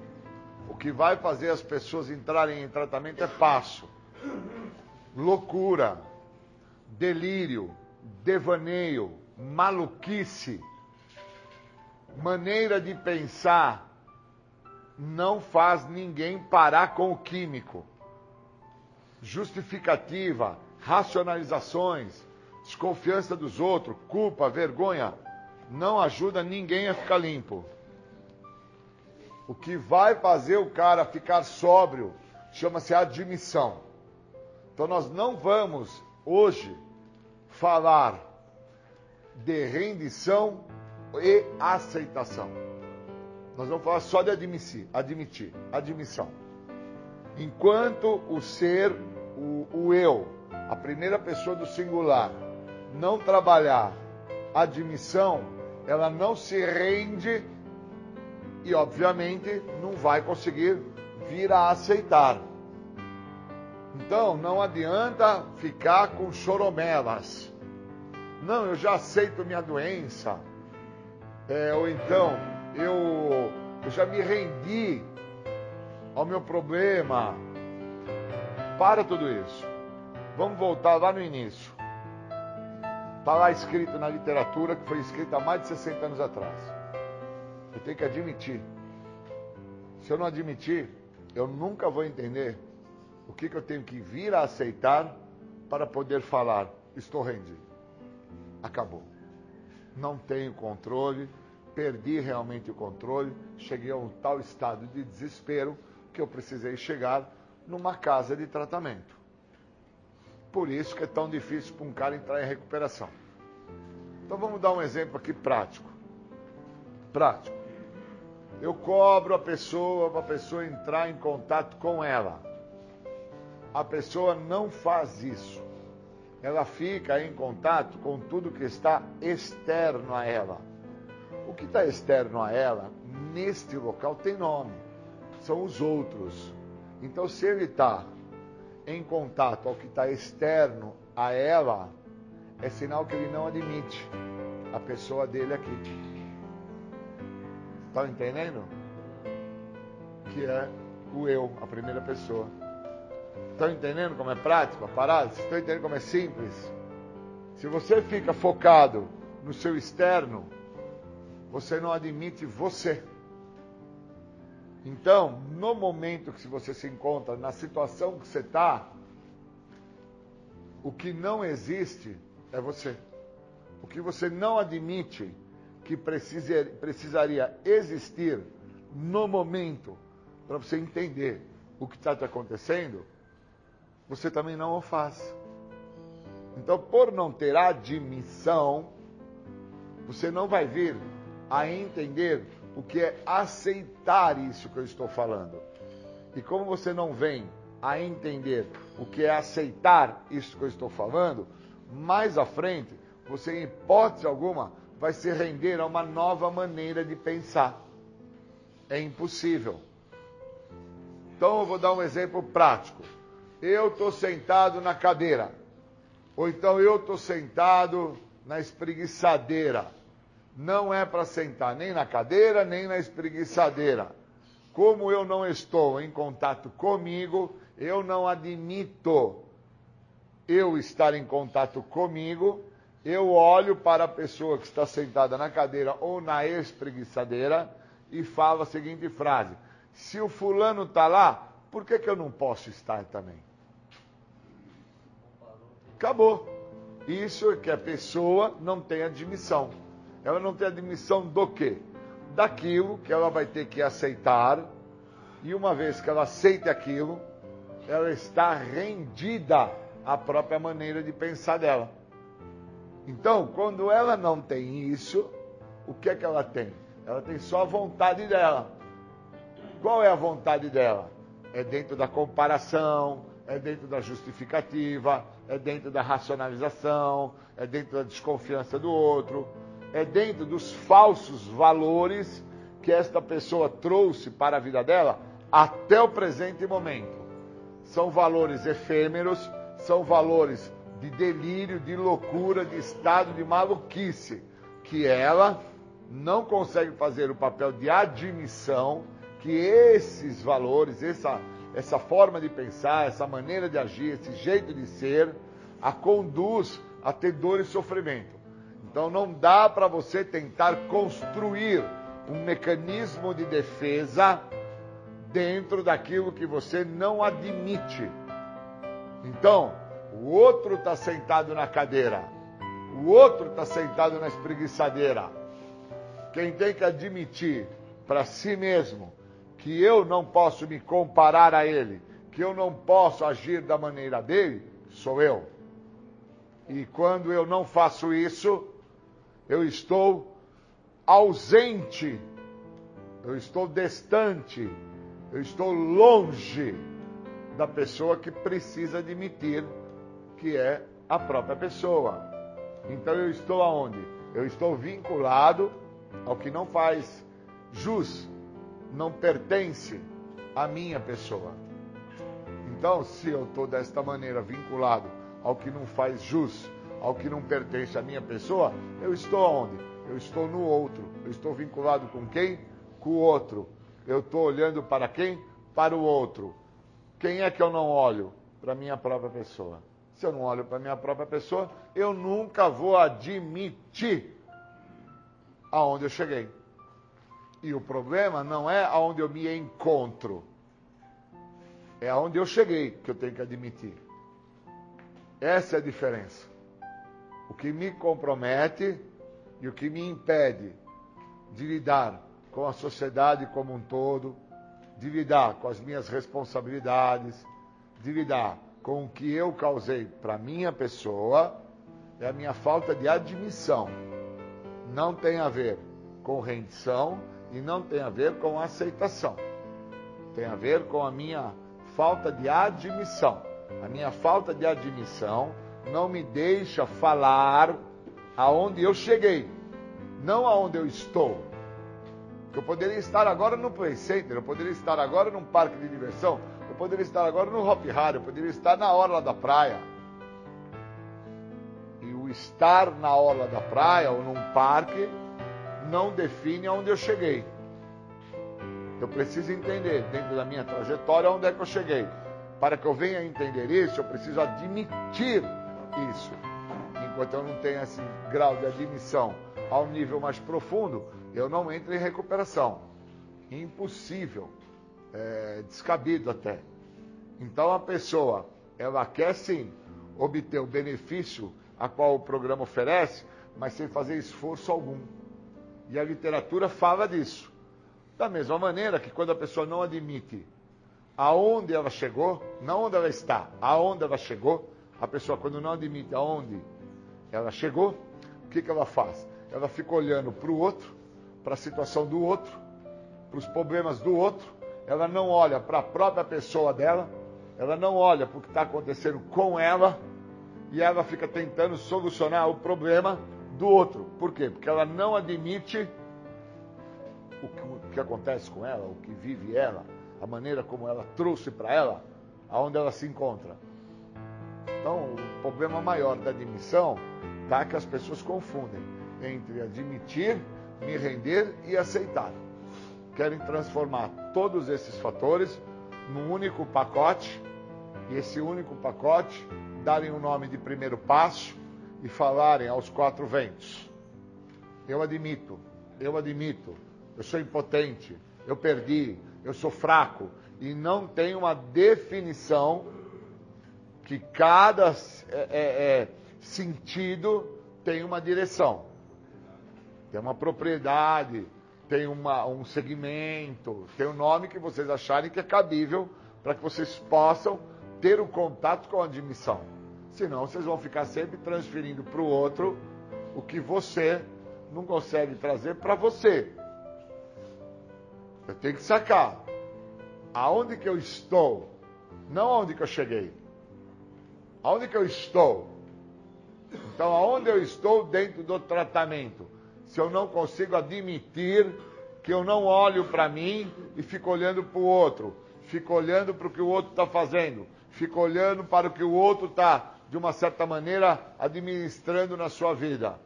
O que vai fazer as pessoas entrarem em tratamento é passo. Loucura, delírio, devaneio, maluquice, maneira de pensar não faz ninguém parar com o químico justificativa, racionalizações, desconfiança dos outros, culpa, vergonha, não ajuda ninguém a ficar limpo. O que vai fazer o cara ficar sóbrio chama-se admissão. Então nós não vamos hoje falar de rendição e aceitação. Nós vamos falar só de admitir, admitir, admissão. Enquanto o ser o, o eu, a primeira pessoa do singular, não trabalhar admissão, ela não se rende e, obviamente, não vai conseguir vir a aceitar. Então, não adianta ficar com choromelas. Não, eu já aceito minha doença. É, ou então, eu, eu já me rendi ao meu problema para tudo isso. Vamos voltar lá no início. Está lá escrito na literatura que foi escrita há mais de 60 anos atrás. Eu tenho que admitir. Se eu não admitir, eu nunca vou entender o que, que eu tenho que vir a aceitar para poder falar: estou rendido. Acabou. Não tenho controle, perdi realmente o controle, cheguei a um tal estado de desespero que eu precisei chegar numa casa de tratamento. Por isso que é tão difícil para um cara entrar em recuperação. Então vamos dar um exemplo aqui prático. Prático. Eu cobro a pessoa para a pessoa entrar em contato com ela. A pessoa não faz isso. Ela fica em contato com tudo que está externo a ela. O que está externo a ela, neste local, tem nome. São os outros. Então, se ele está em contato ao que está externo a ela, é sinal que ele não admite a pessoa dele aqui. Está entendendo? Que é o eu, a primeira pessoa. Estão entendendo como é prático a parada? Estão entendendo como é simples? Se você fica focado no seu externo, você não admite você. Então, no momento que você se encontra, na situação que você está, o que não existe é você. O que você não admite que precisaria existir no momento para você entender o que está te acontecendo, você também não o faz. Então, por não ter admissão, você não vai vir a entender o que é aceitar isso que eu estou falando. E como você não vem a entender o que é aceitar isso que eu estou falando, mais à frente, você, em hipótese alguma, vai se render a uma nova maneira de pensar. É impossível. Então, eu vou dar um exemplo prático. Eu estou sentado na cadeira. Ou então eu estou sentado na espreguiçadeira não é para sentar nem na cadeira, nem na espreguiçadeira. Como eu não estou em contato comigo, eu não admito eu estar em contato comigo, eu olho para a pessoa que está sentada na cadeira ou na espreguiçadeira e falo a seguinte frase: Se o fulano está lá, por que, que eu não posso estar também? Acabou. Isso é que a pessoa não tem admissão. Ela não tem admissão do quê? Daquilo que ela vai ter que aceitar, e uma vez que ela aceite aquilo, ela está rendida à própria maneira de pensar dela. Então, quando ela não tem isso, o que é que ela tem? Ela tem só a vontade dela. Qual é a vontade dela? É dentro da comparação, é dentro da justificativa, é dentro da racionalização, é dentro da desconfiança do outro, é dentro dos falsos valores que esta pessoa trouxe para a vida dela até o presente momento. São valores efêmeros, são valores de delírio, de loucura, de estado de maluquice, que ela não consegue fazer o papel de admissão que esses valores, essa, essa forma de pensar, essa maneira de agir, esse jeito de ser, a conduz a ter dor e sofrimento. Então não dá para você tentar construir um mecanismo de defesa dentro daquilo que você não admite. Então, o outro está sentado na cadeira, o outro está sentado na espreguiçadeira. Quem tem que admitir para si mesmo que eu não posso me comparar a ele, que eu não posso agir da maneira dele, sou eu. E quando eu não faço isso, eu estou ausente, eu estou distante, eu estou longe da pessoa que precisa admitir que é a própria pessoa. Então eu estou aonde? Eu estou vinculado ao que não faz jus, não pertence à minha pessoa. Então, se eu estou desta maneira vinculado ao que não faz jus, ao que não pertence à minha pessoa, eu estou onde? Eu estou no outro. Eu estou vinculado com quem? Com o outro. Eu estou olhando para quem? Para o outro. Quem é que eu não olho? Para a minha própria pessoa. Se eu não olho para a minha própria pessoa, eu nunca vou admitir aonde eu cheguei. E o problema não é aonde eu me encontro. É aonde eu cheguei que eu tenho que admitir Essa é a diferença. O que me compromete e o que me impede de lidar com a sociedade como um todo, de lidar com as minhas responsabilidades, de lidar com o que eu causei para minha pessoa, é a minha falta de admissão. Não tem a ver com rendição e não tem a ver com aceitação. Tem a ver com a minha falta de admissão. A minha falta de admissão não me deixa falar aonde eu cheguei, não aonde eu estou. Eu poderia estar agora no Play Center, eu poderia estar agora num parque de diversão, eu poderia estar agora no Hop Hari, eu poderia estar na orla da praia. E o estar na orla da praia ou num parque não define aonde eu cheguei. Eu preciso entender, dentro da minha trajetória, onde é que eu cheguei. Para que eu venha entender isso, eu preciso admitir isso. Enquanto eu não tenho esse grau de admissão ao nível mais profundo, eu não entro em recuperação. Impossível. É, descabido até. Então a pessoa, ela quer sim obter o benefício a qual o programa oferece, mas sem fazer esforço algum. E a literatura fala disso. Da mesma maneira que quando a pessoa não admite aonde ela chegou, não onde ela está, aonde ela chegou, a pessoa quando não admite aonde ela chegou, o que, que ela faz? Ela fica olhando para o outro, para a situação do outro, para os problemas do outro, ela não olha para a própria pessoa dela, ela não olha para o que está acontecendo com ela, e ela fica tentando solucionar o problema do outro. Por quê? Porque ela não admite o que, o que acontece com ela, o que vive ela, a maneira como ela trouxe para ela, aonde ela se encontra. Então, o problema maior da admissão está que as pessoas confundem entre admitir, me render e aceitar. Querem transformar todos esses fatores num único pacote e esse único pacote darem o nome de primeiro passo e falarem aos quatro ventos. Eu admito, eu admito, eu sou impotente, eu perdi, eu sou fraco, e não tem uma definição que cada é, é, é, sentido tem uma direção, tem uma propriedade, tem uma, um segmento, tem um nome que vocês acharem que é cabível para que vocês possam ter o um contato com a admissão. Senão vocês vão ficar sempre transferindo para o outro o que você não consegue trazer para você. Eu tenho que sacar aonde que eu estou, não aonde que eu cheguei. Aonde que eu estou? Então, aonde eu estou dentro do tratamento? Se eu não consigo admitir que eu não olho para mim e fico olhando para o outro, fico olhando para o que o outro está fazendo, fico olhando para o que o outro está, de uma certa maneira, administrando na sua vida.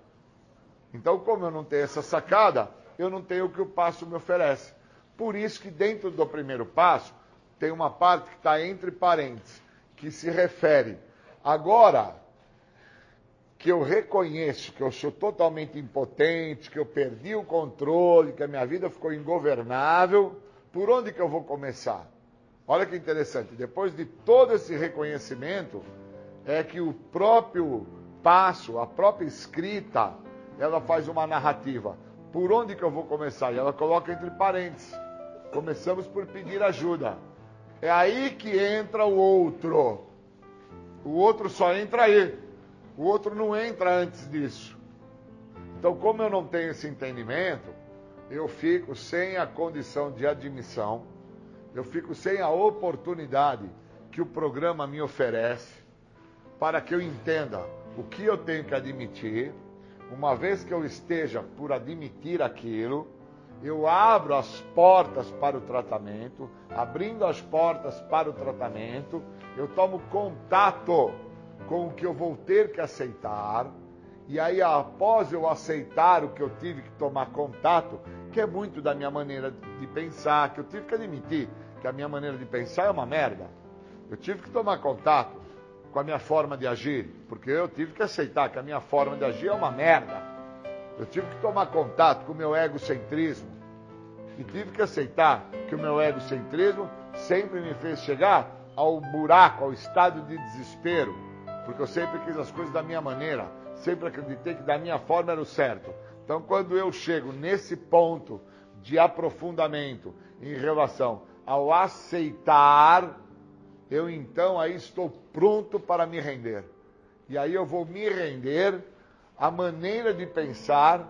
Então, como eu não tenho essa sacada, eu não tenho o que o passo me oferece. Por isso que dentro do primeiro passo tem uma parte que está entre parênteses, que se refere. Agora que eu reconheço que eu sou totalmente impotente, que eu perdi o controle, que a minha vida ficou ingovernável, por onde que eu vou começar? Olha que interessante, depois de todo esse reconhecimento, é que o próprio passo, a própria escrita, ela faz uma narrativa. Por onde que eu vou começar? E ela coloca entre parênteses. Começamos por pedir ajuda. É aí que entra o outro. O outro só entra aí. O outro não entra antes disso. Então, como eu não tenho esse entendimento, eu fico sem a condição de admissão, eu fico sem a oportunidade que o programa me oferece para que eu entenda o que eu tenho que admitir. Uma vez que eu esteja por admitir aquilo, eu abro as portas para o tratamento, abrindo as portas para o tratamento, eu tomo contato com o que eu vou ter que aceitar, e aí após eu aceitar o que eu tive que tomar contato, que é muito da minha maneira de pensar, que eu tive que admitir que a minha maneira de pensar é uma merda. Eu tive que tomar contato com a minha forma de agir, porque eu tive que aceitar que a minha forma de agir é uma merda. Eu tive que tomar contato com o meu egocentrismo. E tive que aceitar que o meu egocentrismo sempre me fez chegar ao buraco, ao estado de desespero. porque eu sempre quis as coisas da minha maneira, sempre acreditei que da minha forma era o certo. Então, quando eu chego nesse ponto de aprofundamento em relação ao aceitar, eu então aí estou pronto para me render. E aí eu vou me render à maneira de pensar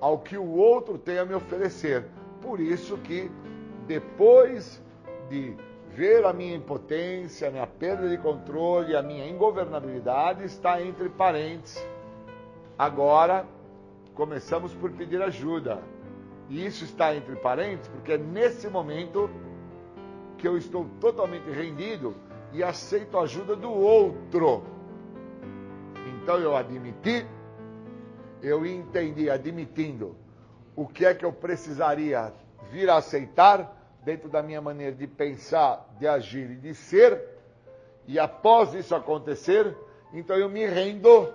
ao que o outro tem a me oferecer. Por isso que depois de ver a minha impotência, a minha perda de controle, a minha ingovernabilidade está entre parentes. Agora começamos por pedir ajuda. E isso está entre parentes porque é nesse momento que eu estou totalmente rendido e aceito a ajuda do outro. Então eu admiti, eu entendi, admitindo o que é que eu precisaria vir a aceitar dentro da minha maneira de pensar, de agir e de ser, e após isso acontecer, então eu me rendo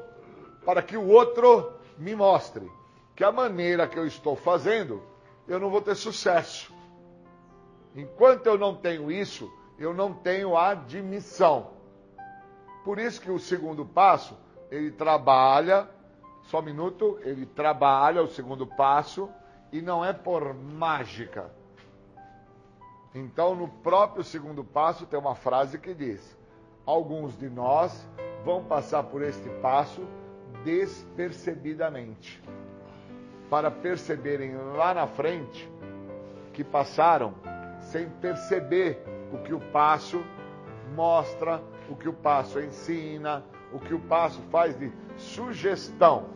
para que o outro me mostre que a maneira que eu estou fazendo, eu não vou ter sucesso. Enquanto eu não tenho isso, eu não tenho admissão. Por isso que o segundo passo, ele trabalha, só um minuto, ele trabalha o segundo passo e não é por mágica. Então, no próprio segundo passo, tem uma frase que diz: Alguns de nós vão passar por este passo despercebidamente, para perceberem lá na frente que passaram sem perceber o que o passo mostra, o que o passo ensina, o que o passo faz de sugestão.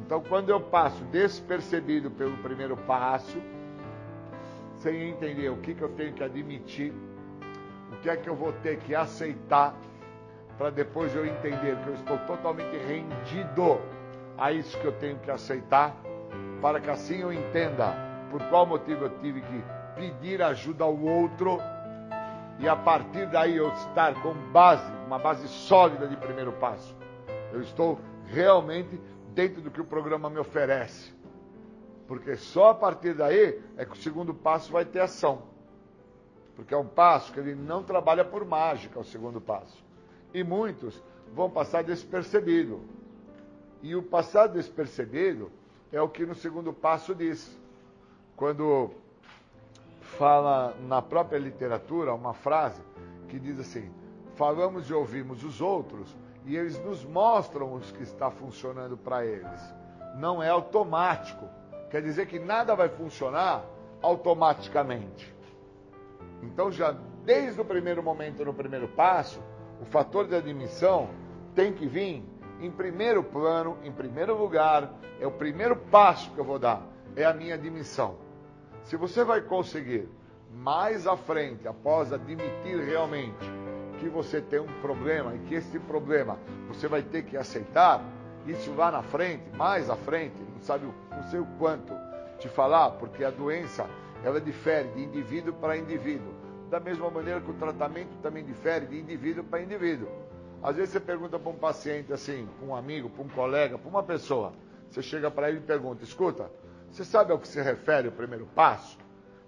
Então, quando eu passo despercebido pelo primeiro passo, sem entender o que, que eu tenho que admitir, o que é que eu vou ter que aceitar, para depois eu entender que eu estou totalmente rendido a isso que eu tenho que aceitar, para que assim eu entenda por qual motivo eu tive que pedir ajuda ao outro e a partir daí eu estar com base, uma base sólida de primeiro passo. Eu estou realmente dentro do que o programa me oferece. Porque só a partir daí é que o segundo passo vai ter ação. Porque é um passo que ele não trabalha por mágica, o segundo passo. E muitos vão passar despercebido. E o passar despercebido é o que no segundo passo diz. Quando fala na própria literatura uma frase que diz assim: falamos e ouvimos os outros e eles nos mostram o que está funcionando para eles. Não é automático. Quer dizer que nada vai funcionar automaticamente. Então, já desde o primeiro momento, no primeiro passo, o fator de admissão tem que vir em primeiro plano, em primeiro lugar, é o primeiro passo que eu vou dar, é a minha admissão. Se você vai conseguir mais à frente, após admitir realmente que você tem um problema e que esse problema você vai ter que aceitar, isso lá na frente, mais à frente, não sabe, não sei o quanto te falar, porque a doença ela difere de indivíduo para indivíduo. Da mesma maneira que o tratamento também difere de indivíduo para indivíduo. Às vezes você pergunta para um paciente assim, para um amigo, para um colega, para uma pessoa, você chega para ele e pergunta: escuta, você sabe ao que se refere o primeiro passo?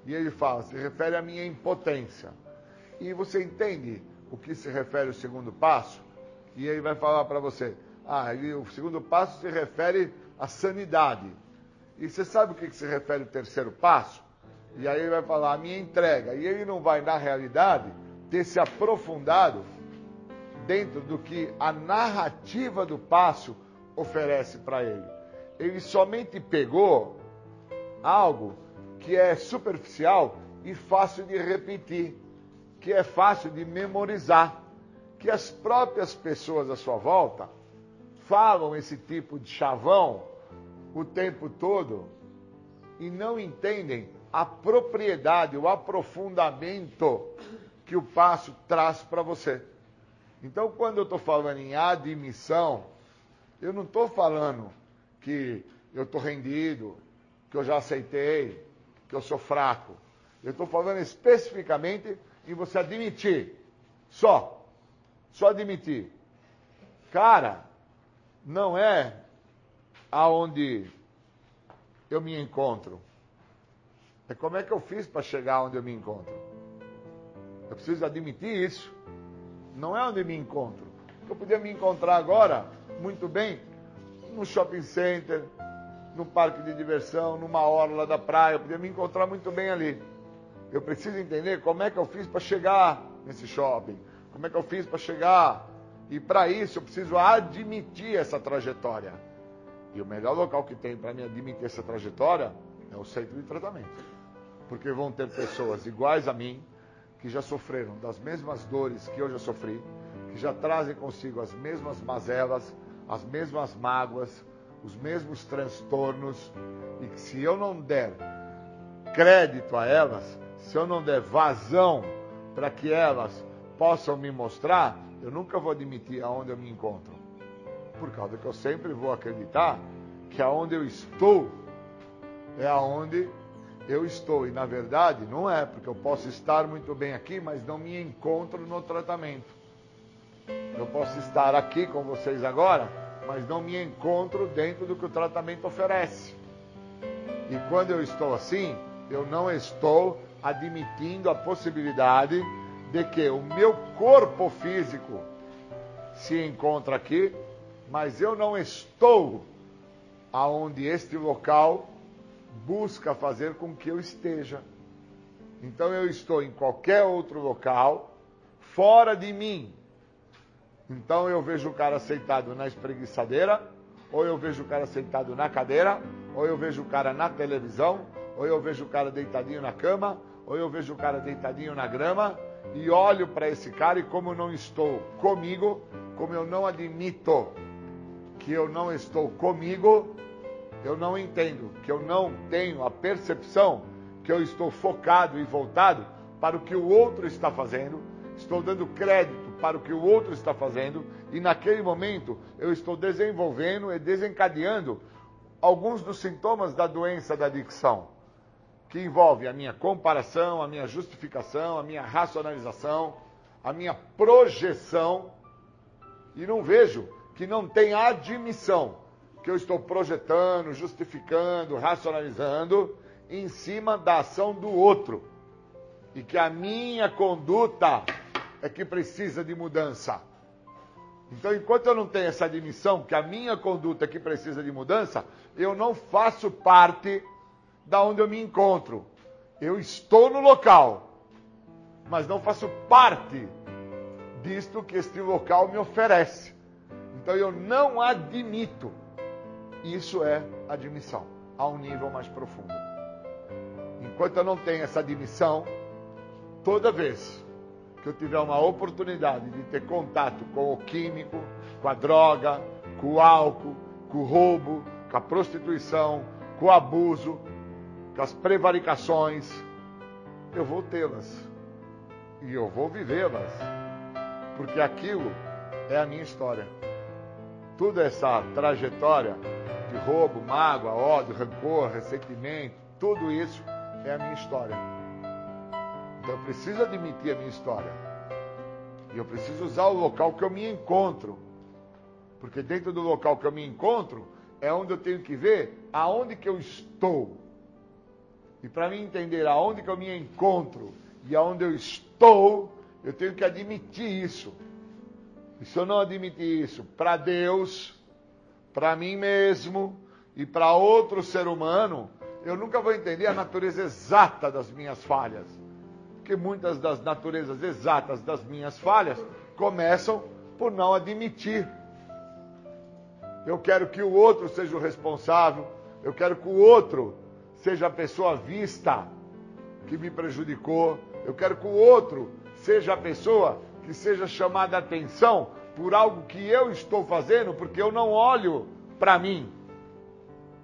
E ele fala: se refere à minha impotência. E você entende o que se refere o segundo passo? E ele vai falar para você: ah, o segundo passo se refere à sanidade. E você sabe o que se refere o terceiro passo? E aí ele vai falar: a minha entrega. E ele não vai, na realidade, ter se aprofundado dentro do que a narrativa do passo oferece para ele. Ele somente pegou algo que é superficial e fácil de repetir, que é fácil de memorizar, que as próprias pessoas à sua volta falam esse tipo de chavão o tempo todo e não entendem a propriedade, o aprofundamento que o passo traz para você. Então, quando eu estou falando em admissão, eu não estou falando que eu estou rendido, que eu já aceitei, que eu sou fraco. Eu estou falando especificamente em você admitir. Só. Só admitir. Cara, não é aonde eu me encontro. É como é que eu fiz para chegar onde eu me encontro. Eu preciso admitir isso. Não é onde me encontro. Eu podia me encontrar agora, muito bem, no shopping center, no parque de diversão, numa orla da praia, eu podia me encontrar muito bem ali. Eu preciso entender como é que eu fiz para chegar nesse shopping, como é que eu fiz para chegar. E para isso eu preciso admitir essa trajetória. E o melhor local que tem para me admitir essa trajetória é o centro de tratamento. Porque vão ter pessoas iguais a mim, que já sofreram das mesmas dores que eu já sofri, que já trazem consigo as mesmas mazelas, as mesmas mágoas, os mesmos transtornos, e que se eu não der crédito a elas, se eu não der vazão para que elas possam me mostrar, eu nunca vou admitir aonde eu me encontro. Por causa que eu sempre vou acreditar que aonde eu estou é aonde eu estou. E na verdade não é, porque eu posso estar muito bem aqui, mas não me encontro no tratamento. Eu posso estar aqui com vocês agora, mas não me encontro dentro do que o tratamento oferece. E quando eu estou assim, eu não estou admitindo a possibilidade de que o meu corpo físico se encontra aqui, mas eu não estou aonde este local busca fazer com que eu esteja. Então eu estou em qualquer outro local, fora de mim. Então eu vejo o cara sentado na espreguiçadeira, ou eu vejo o cara sentado na cadeira, ou eu vejo o cara na televisão, ou eu vejo o cara deitadinho na cama, ou eu vejo o cara deitadinho na grama, e olho para esse cara e como não estou comigo, como eu não admito que eu não estou comigo, eu não entendo, que eu não tenho a percepção que eu estou focado e voltado para o que o outro está fazendo, estou dando crédito para o que o outro está fazendo, e naquele momento eu estou desenvolvendo e desencadeando alguns dos sintomas da doença da adicção, que envolve a minha comparação, a minha justificação, a minha racionalização, a minha projeção, e não vejo que não tem admissão que eu estou projetando, justificando, racionalizando em cima da ação do outro. E que a minha conduta é que precisa de mudança. Então, enquanto eu não tenho essa admissão que a minha conduta é que precisa de mudança, eu não faço parte da onde eu me encontro. Eu estou no local, mas não faço parte disto que este local me oferece. Então eu não admito isso é admissão a um nível mais profundo. Enquanto eu não tenho essa admissão, toda vez que eu tiver uma oportunidade de ter contato com o químico, com a droga, com o álcool, com o roubo, com a prostituição, com o abuso, com as prevaricações, eu vou tê-las e eu vou vivê-las, porque aquilo é a minha história. Toda essa trajetória de roubo, mágoa, ódio, rancor, ressentimento, tudo isso é a minha história. Então eu preciso admitir a minha história. E eu preciso usar o local que eu me encontro. Porque dentro do local que eu me encontro é onde eu tenho que ver aonde que eu estou. E para mim entender aonde que eu me encontro e aonde eu estou, eu tenho que admitir isso. E se eu não admitir isso para Deus, para mim mesmo e para outro ser humano, eu nunca vou entender a natureza exata das minhas falhas. Porque muitas das naturezas exatas das minhas falhas começam por não admitir. Eu quero que o outro seja o responsável, eu quero que o outro seja a pessoa vista que me prejudicou, eu quero que o outro seja a pessoa que seja chamada atenção por algo que eu estou fazendo, porque eu não olho para mim.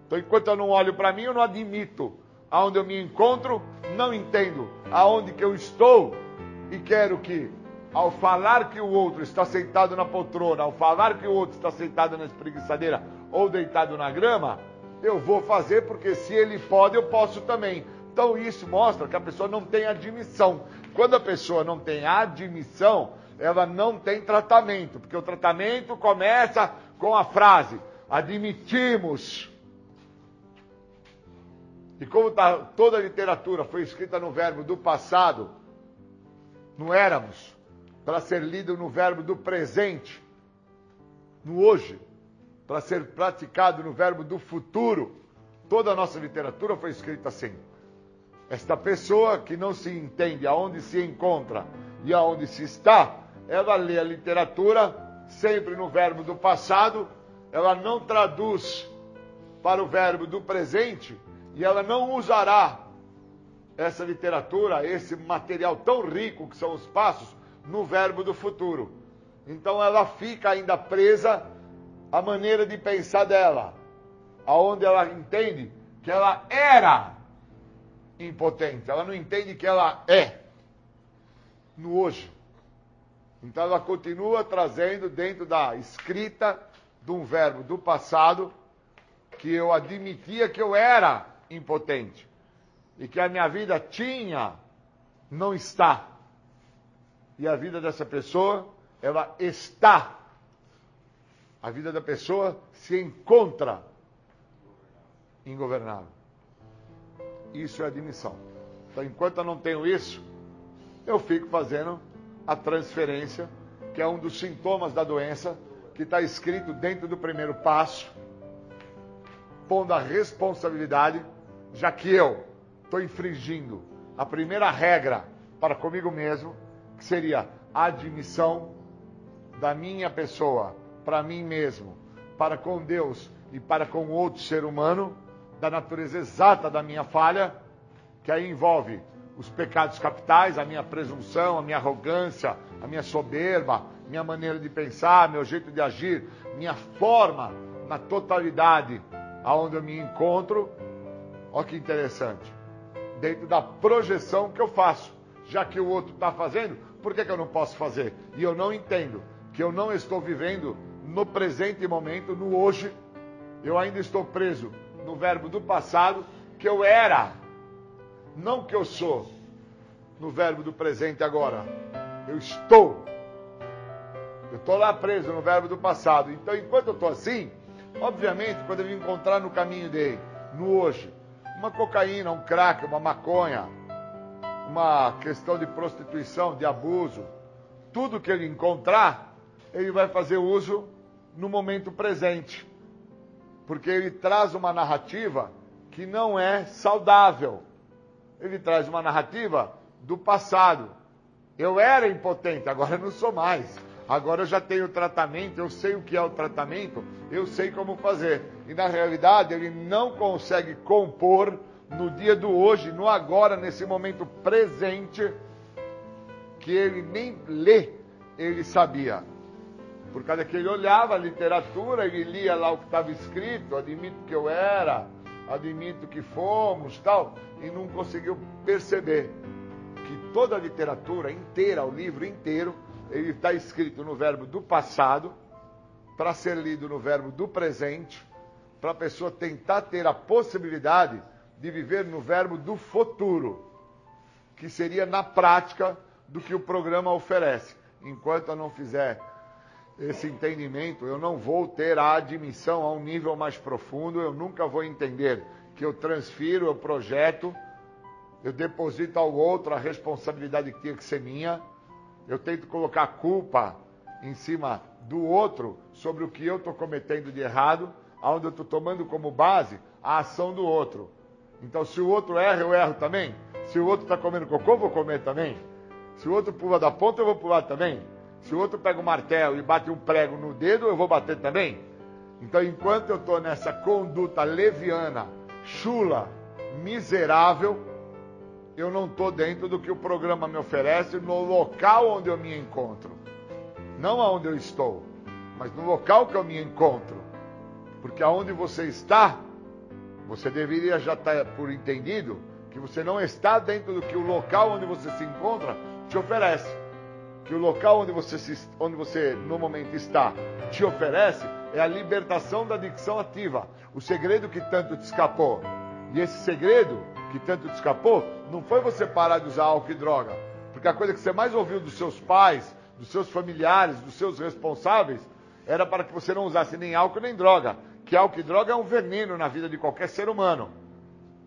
Então, enquanto eu não olho para mim, eu não admito aonde eu me encontro, não entendo aonde que eu estou e quero que, ao falar que o outro está sentado na poltrona, ao falar que o outro está sentado na espreguiçadeira ou deitado na grama, eu vou fazer porque se ele pode, eu posso também. Então isso mostra que a pessoa não tem admissão. Quando a pessoa não tem admissão, ela não tem tratamento, porque o tratamento começa com a frase: admitimos. E como tá, toda a literatura foi escrita no verbo do passado, não éramos, para ser lido no verbo do presente, no hoje, para ser praticado no verbo do futuro. Toda a nossa literatura foi escrita assim. Esta pessoa que não se entende aonde se encontra e aonde se está, ela lê a literatura sempre no verbo do passado, ela não traduz para o verbo do presente e ela não usará essa literatura, esse material tão rico que são os passos, no verbo do futuro. Então ela fica ainda presa à maneira de pensar dela, aonde ela entende que ela era impotente, ela não entende que ela é no hoje. Então ela continua trazendo dentro da escrita de um verbo do passado que eu admitia que eu era impotente e que a minha vida tinha, não está. E a vida dessa pessoa, ela está. A vida da pessoa se encontra ingovernável. Isso é admissão. Então, enquanto eu não tenho isso, eu fico fazendo a transferência, que é um dos sintomas da doença, que está escrito dentro do primeiro passo, pondo a responsabilidade, já que eu estou infringindo a primeira regra para comigo mesmo, que seria a admissão da minha pessoa para mim mesmo, para com Deus e para com outro ser humano, da natureza exata da minha falha, que aí envolve os pecados capitais, a minha presunção, a minha arrogância, a minha soberba, minha maneira de pensar, meu jeito de agir, minha forma na totalidade aonde eu me encontro. Olha que interessante. Dentro da projeção que eu faço. Já que o outro está fazendo, por que, que eu não posso fazer? E eu não entendo que eu não estou vivendo no presente momento, no hoje. Eu ainda estou preso no verbo do passado, que eu era, não que eu sou, no verbo do presente agora. Eu estou. Eu estou lá preso no verbo do passado. Então, enquanto eu estou assim, obviamente, quando eu me encontrar no caminho dele, no hoje, uma cocaína, um crack, uma maconha, uma questão de prostituição, de abuso, tudo que ele encontrar, ele vai fazer uso no momento presente porque ele traz uma narrativa que não é saudável. Ele traz uma narrativa do passado. Eu era impotente, agora não sou mais. Agora eu já tenho tratamento, eu sei o que é o tratamento, eu sei como fazer. E na realidade ele não consegue compor no dia do hoje, no agora, nesse momento presente, que ele nem lê, ele sabia. Por causa que ele olhava a literatura, ele lia lá o que estava escrito, admito que eu era, admito que fomos, tal, e não conseguiu perceber que toda a literatura inteira, o livro inteiro, ele está escrito no verbo do passado, para ser lido no verbo do presente, para a pessoa tentar ter a possibilidade de viver no verbo do futuro, que seria na prática do que o programa oferece. Enquanto eu não fizer esse entendimento, eu não vou ter a admissão a um nível mais profundo, eu nunca vou entender que eu transfiro, eu projeto, eu deposito ao outro a responsabilidade que tinha que ser minha, eu tento colocar culpa em cima do outro sobre o que eu estou cometendo de errado, onde eu estou tomando como base a ação do outro. Então, se o outro erra, eu erro também. Se o outro está comendo cocô, eu vou comer também. Se o outro pula da ponta, eu vou pular também. Se o outro pega um martelo e bate um prego no dedo, eu vou bater também. Então, enquanto eu estou nessa conduta leviana, chula, miserável, eu não estou dentro do que o programa me oferece no local onde eu me encontro. Não aonde eu estou, mas no local que eu me encontro. Porque aonde você está, você deveria já estar por entendido que você não está dentro do que o local onde você se encontra te oferece que o local onde você, se, onde você no momento está te oferece é a libertação da adicção ativa. O segredo que tanto te escapou. E esse segredo que tanto te escapou não foi você parar de usar álcool e droga. Porque a coisa que você mais ouviu dos seus pais, dos seus familiares, dos seus responsáveis, era para que você não usasse nem álcool nem droga. Que álcool e droga é um veneno na vida de qualquer ser humano.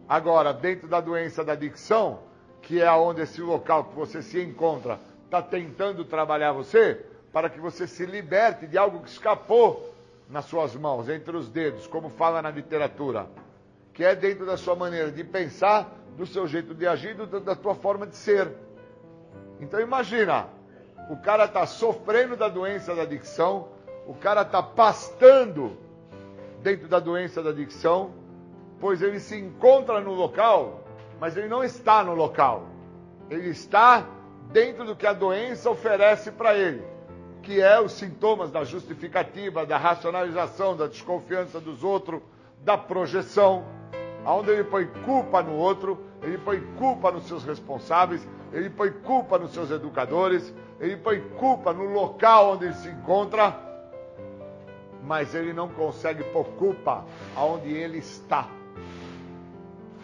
Agora, dentro da doença da adicção, que é onde esse local que você se encontra está tentando trabalhar você para que você se liberte de algo que escapou nas suas mãos, entre os dedos, como fala na literatura, que é dentro da sua maneira de pensar, do seu jeito de agir, da tua forma de ser. Então imagina, o cara está sofrendo da doença da adicção, o cara está pastando dentro da doença da adicção, pois ele se encontra no local, mas ele não está no local. Ele está dentro do que a doença oferece para ele, que é os sintomas da justificativa, da racionalização, da desconfiança dos outros, da projeção, aonde ele põe culpa no outro, ele põe culpa nos seus responsáveis, ele põe culpa nos seus educadores, ele põe culpa no local onde ele se encontra, mas ele não consegue pôr culpa aonde ele está.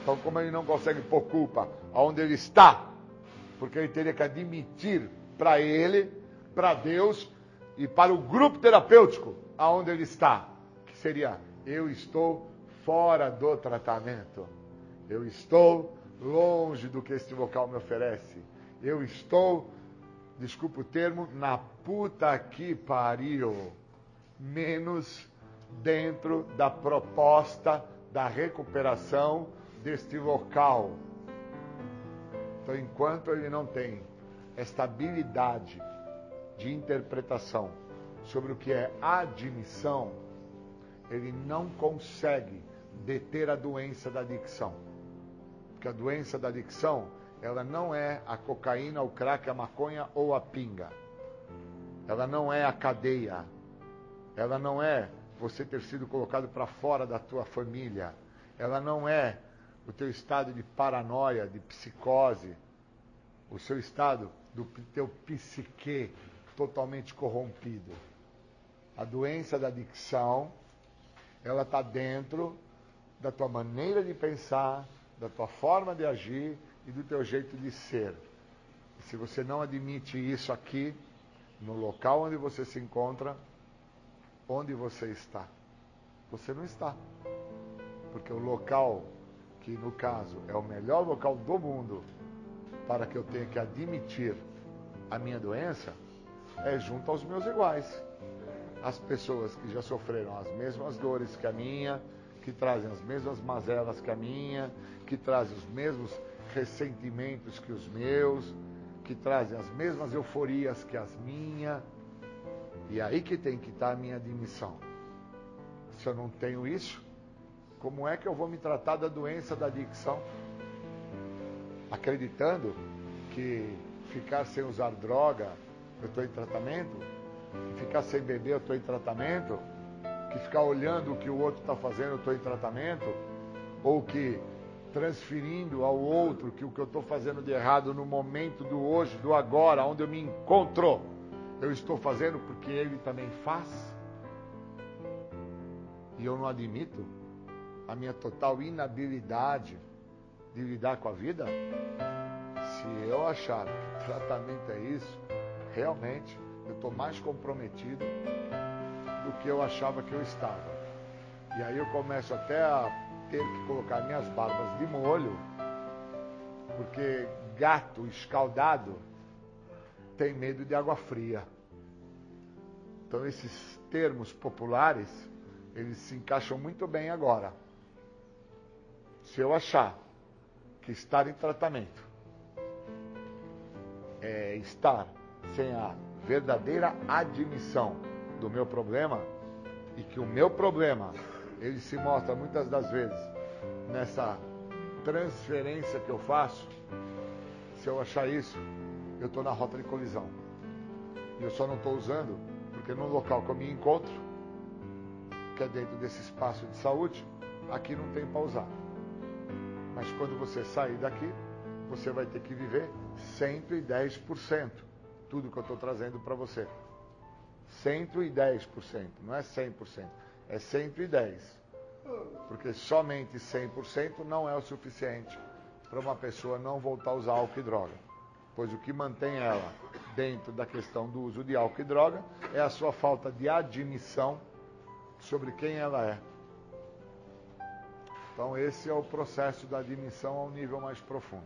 Então, como ele não consegue pôr culpa aonde ele está, porque ele teria que admitir para ele, para Deus e para o grupo terapêutico aonde ele está, que seria eu estou fora do tratamento. Eu estou longe do que este local me oferece. Eu estou, desculpa o termo, na puta que pariu. Menos dentro da proposta da recuperação deste local. Então, enquanto ele não tem esta habilidade de interpretação sobre o que é admissão, ele não consegue deter a doença da adicção. Porque a doença da adicção, ela não é a cocaína, o crack, a maconha ou a pinga. Ela não é a cadeia. Ela não é você ter sido colocado para fora da tua família. Ela não é o teu estado de paranoia, de psicose, o seu estado do teu psique totalmente corrompido. A doença da adicção, ela está dentro da tua maneira de pensar, da tua forma de agir e do teu jeito de ser. E se você não admite isso aqui, no local onde você se encontra, onde você está? Você não está. Porque o local que no caso é o melhor local do mundo para que eu tenha que admitir a minha doença, é junto aos meus iguais. As pessoas que já sofreram as mesmas dores que a minha, que trazem as mesmas mazelas que a minha, que trazem os mesmos ressentimentos que os meus, que trazem as mesmas euforias que as minhas. E aí que tem que estar a minha admissão. Se eu não tenho isso, como é que eu vou me tratar da doença da adicção? Acreditando que ficar sem usar droga, eu estou em tratamento, ficar sem beber, eu estou em tratamento, que ficar olhando o que o outro está fazendo, eu estou em tratamento, ou que transferindo ao outro que o que eu estou fazendo de errado no momento do hoje, do agora, onde eu me encontro, eu estou fazendo porque ele também faz. E eu não admito a minha total inabilidade de lidar com a vida, se eu achar que tratamento é isso, realmente eu estou mais comprometido do que eu achava que eu estava. E aí eu começo até a ter que colocar minhas barbas de molho, porque gato escaldado tem medo de água fria. Então esses termos populares, eles se encaixam muito bem agora. Se eu achar que estar em tratamento é estar sem a verdadeira admissão do meu problema e que o meu problema ele se mostra muitas das vezes nessa transferência que eu faço, se eu achar isso, eu estou na rota de colisão. E eu só não estou usando porque no local que eu me encontro, que é dentro desse espaço de saúde, aqui não tem para usar. Mas quando você sair daqui, você vai ter que viver 110%. Tudo que eu estou trazendo para você. 110%, não é 100%, é 110%. Porque somente 100% não é o suficiente para uma pessoa não voltar a usar álcool e droga. Pois o que mantém ela dentro da questão do uso de álcool e droga é a sua falta de admissão sobre quem ela é. Então, esse é o processo da admissão a um nível mais profundo.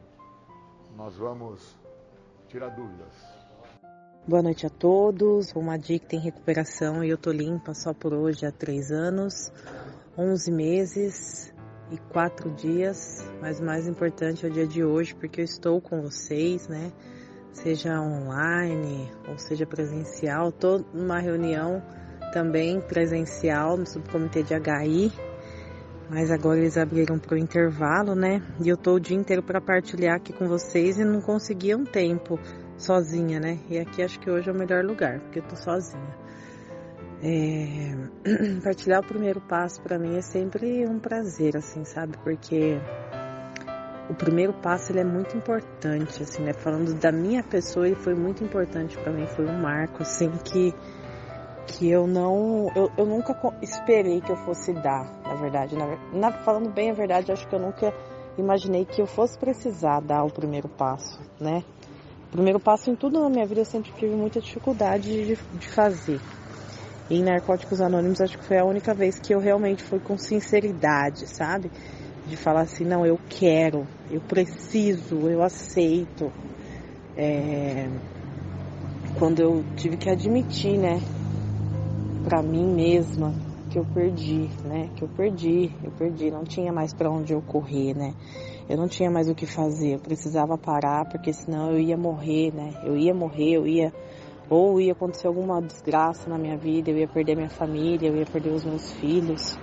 Nós vamos tirar dúvidas. Boa noite a todos. Uma dica em recuperação e eu tô limpa só por hoje há três anos, 11 meses e quatro dias. Mas o mais importante é o dia de hoje porque eu estou com vocês, né? Seja online ou seja presencial. Tô numa reunião também presencial no subcomitê de HI. Mas agora eles abriram para o intervalo, né? E eu tô o dia inteiro para partilhar aqui com vocês e não conseguia um tempo sozinha, né? E aqui acho que hoje é o melhor lugar, porque eu tô sozinha. É... [clears throat] Partilhar o primeiro passo para mim é sempre um prazer, assim, sabe? Porque o primeiro passo ele é muito importante, assim, né? Falando da minha pessoa, ele foi muito importante para mim, foi um marco, assim, que que eu não, eu, eu nunca esperei que eu fosse dar, verdade, na, na, falando bem a verdade, acho que eu nunca imaginei que eu fosse precisar dar o primeiro passo, né? O primeiro passo em tudo na minha vida eu sempre tive muita dificuldade de, de fazer. E em Narcóticos Anônimos acho que foi a única vez que eu realmente fui com sinceridade, sabe? De falar assim, não, eu quero, eu preciso, eu aceito. É... Quando eu tive que admitir, né, pra mim mesma, que eu perdi, né? Que eu perdi, eu perdi, não tinha mais para onde eu correr, né? Eu não tinha mais o que fazer, eu precisava parar porque senão eu ia morrer, né? Eu ia morrer, eu ia ou ia acontecer alguma desgraça na minha vida, eu ia perder minha família, eu ia perder os meus filhos.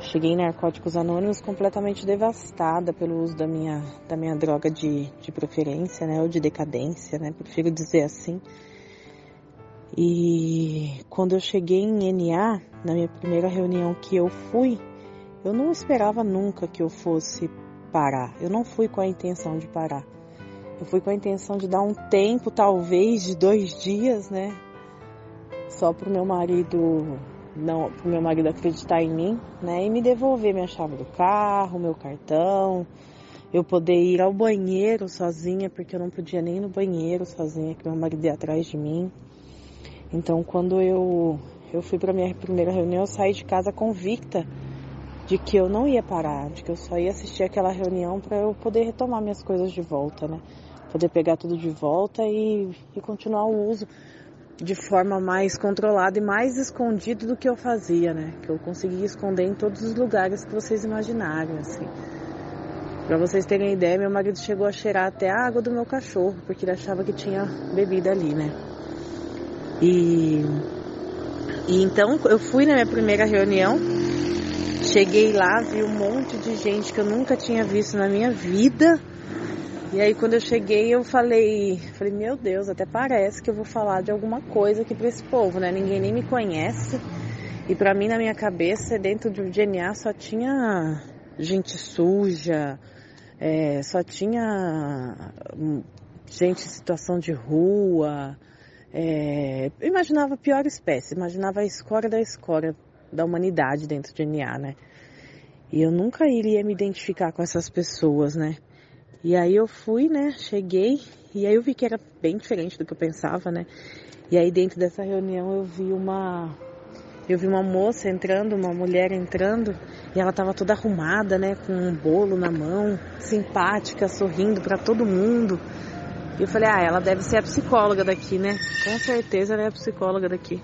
Cheguei em Narcóticos Anônimos completamente devastada pelo uso da minha, da minha droga de, de preferência, né? Ou de decadência, né? Prefiro dizer assim. E quando eu cheguei em NA, na minha primeira reunião que eu fui, eu não esperava nunca que eu fosse parar. Eu não fui com a intenção de parar. Eu fui com a intenção de dar um tempo, talvez de dois dias, né? Só pro meu marido não, pro meu marido acreditar em mim, né? E me devolver minha chave do carro, meu cartão, eu poder ir ao banheiro sozinha, porque eu não podia nem ir no banheiro sozinha, que meu marido ia atrás de mim. Então, quando eu, eu fui para minha primeira reunião, eu saí de casa convicta de que eu não ia parar, de que eu só ia assistir aquela reunião para eu poder retomar minhas coisas de volta, né? Poder pegar tudo de volta e, e continuar o uso de forma mais controlada e mais escondido do que eu fazia, né? Que eu conseguia esconder em todos os lugares que vocês imaginarem, assim. Pra vocês terem ideia, meu marido chegou a cheirar até a água do meu cachorro, porque ele achava que tinha bebida ali, né? E, e então eu fui na minha primeira reunião, cheguei lá, vi um monte de gente que eu nunca tinha visto na minha vida. E aí quando eu cheguei eu falei, falei, meu Deus, até parece que eu vou falar de alguma coisa aqui para esse povo, né? Ninguém nem me conhece. E para mim na minha cabeça, dentro do DNA só tinha gente suja, é, só tinha hum, gente em situação de rua, é, eu imaginava a pior espécie, imaginava a escória da escória da humanidade dentro de NA, né? E eu nunca iria me identificar com essas pessoas, né? E aí eu fui, né? Cheguei e aí eu vi que era bem diferente do que eu pensava, né? E aí dentro dessa reunião eu vi uma eu vi uma moça entrando, uma mulher entrando, e ela estava toda arrumada, né, com um bolo na mão, simpática, sorrindo para todo mundo. E eu falei, ah, ela deve ser a psicóloga daqui, né? Com certeza ela é a psicóloga daqui.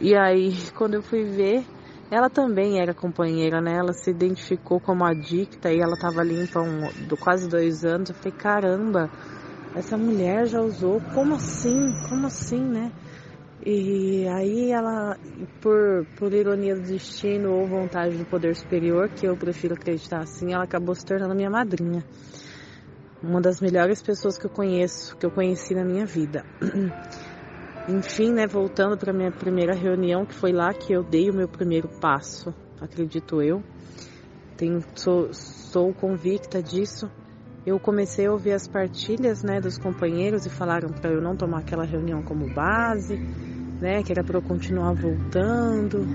E aí, quando eu fui ver, ela também era companheira, né? Ela se identificou como adicta e ela tava limpa um, do quase dois anos. Eu falei, caramba, essa mulher já usou, como assim? Como assim, né? E aí ela, por, por ironia do destino ou vontade do poder superior, que eu prefiro acreditar assim, ela acabou se tornando minha madrinha uma das melhores pessoas que eu conheço, que eu conheci na minha vida. [clears throat] Enfim, né, voltando para minha primeira reunião, que foi lá que eu dei o meu primeiro passo, acredito eu. Tenho, sou, sou convicta disso. Eu comecei a ouvir as partilhas, né, dos companheiros e falaram para eu não tomar aquela reunião como base, né, que era para eu continuar voltando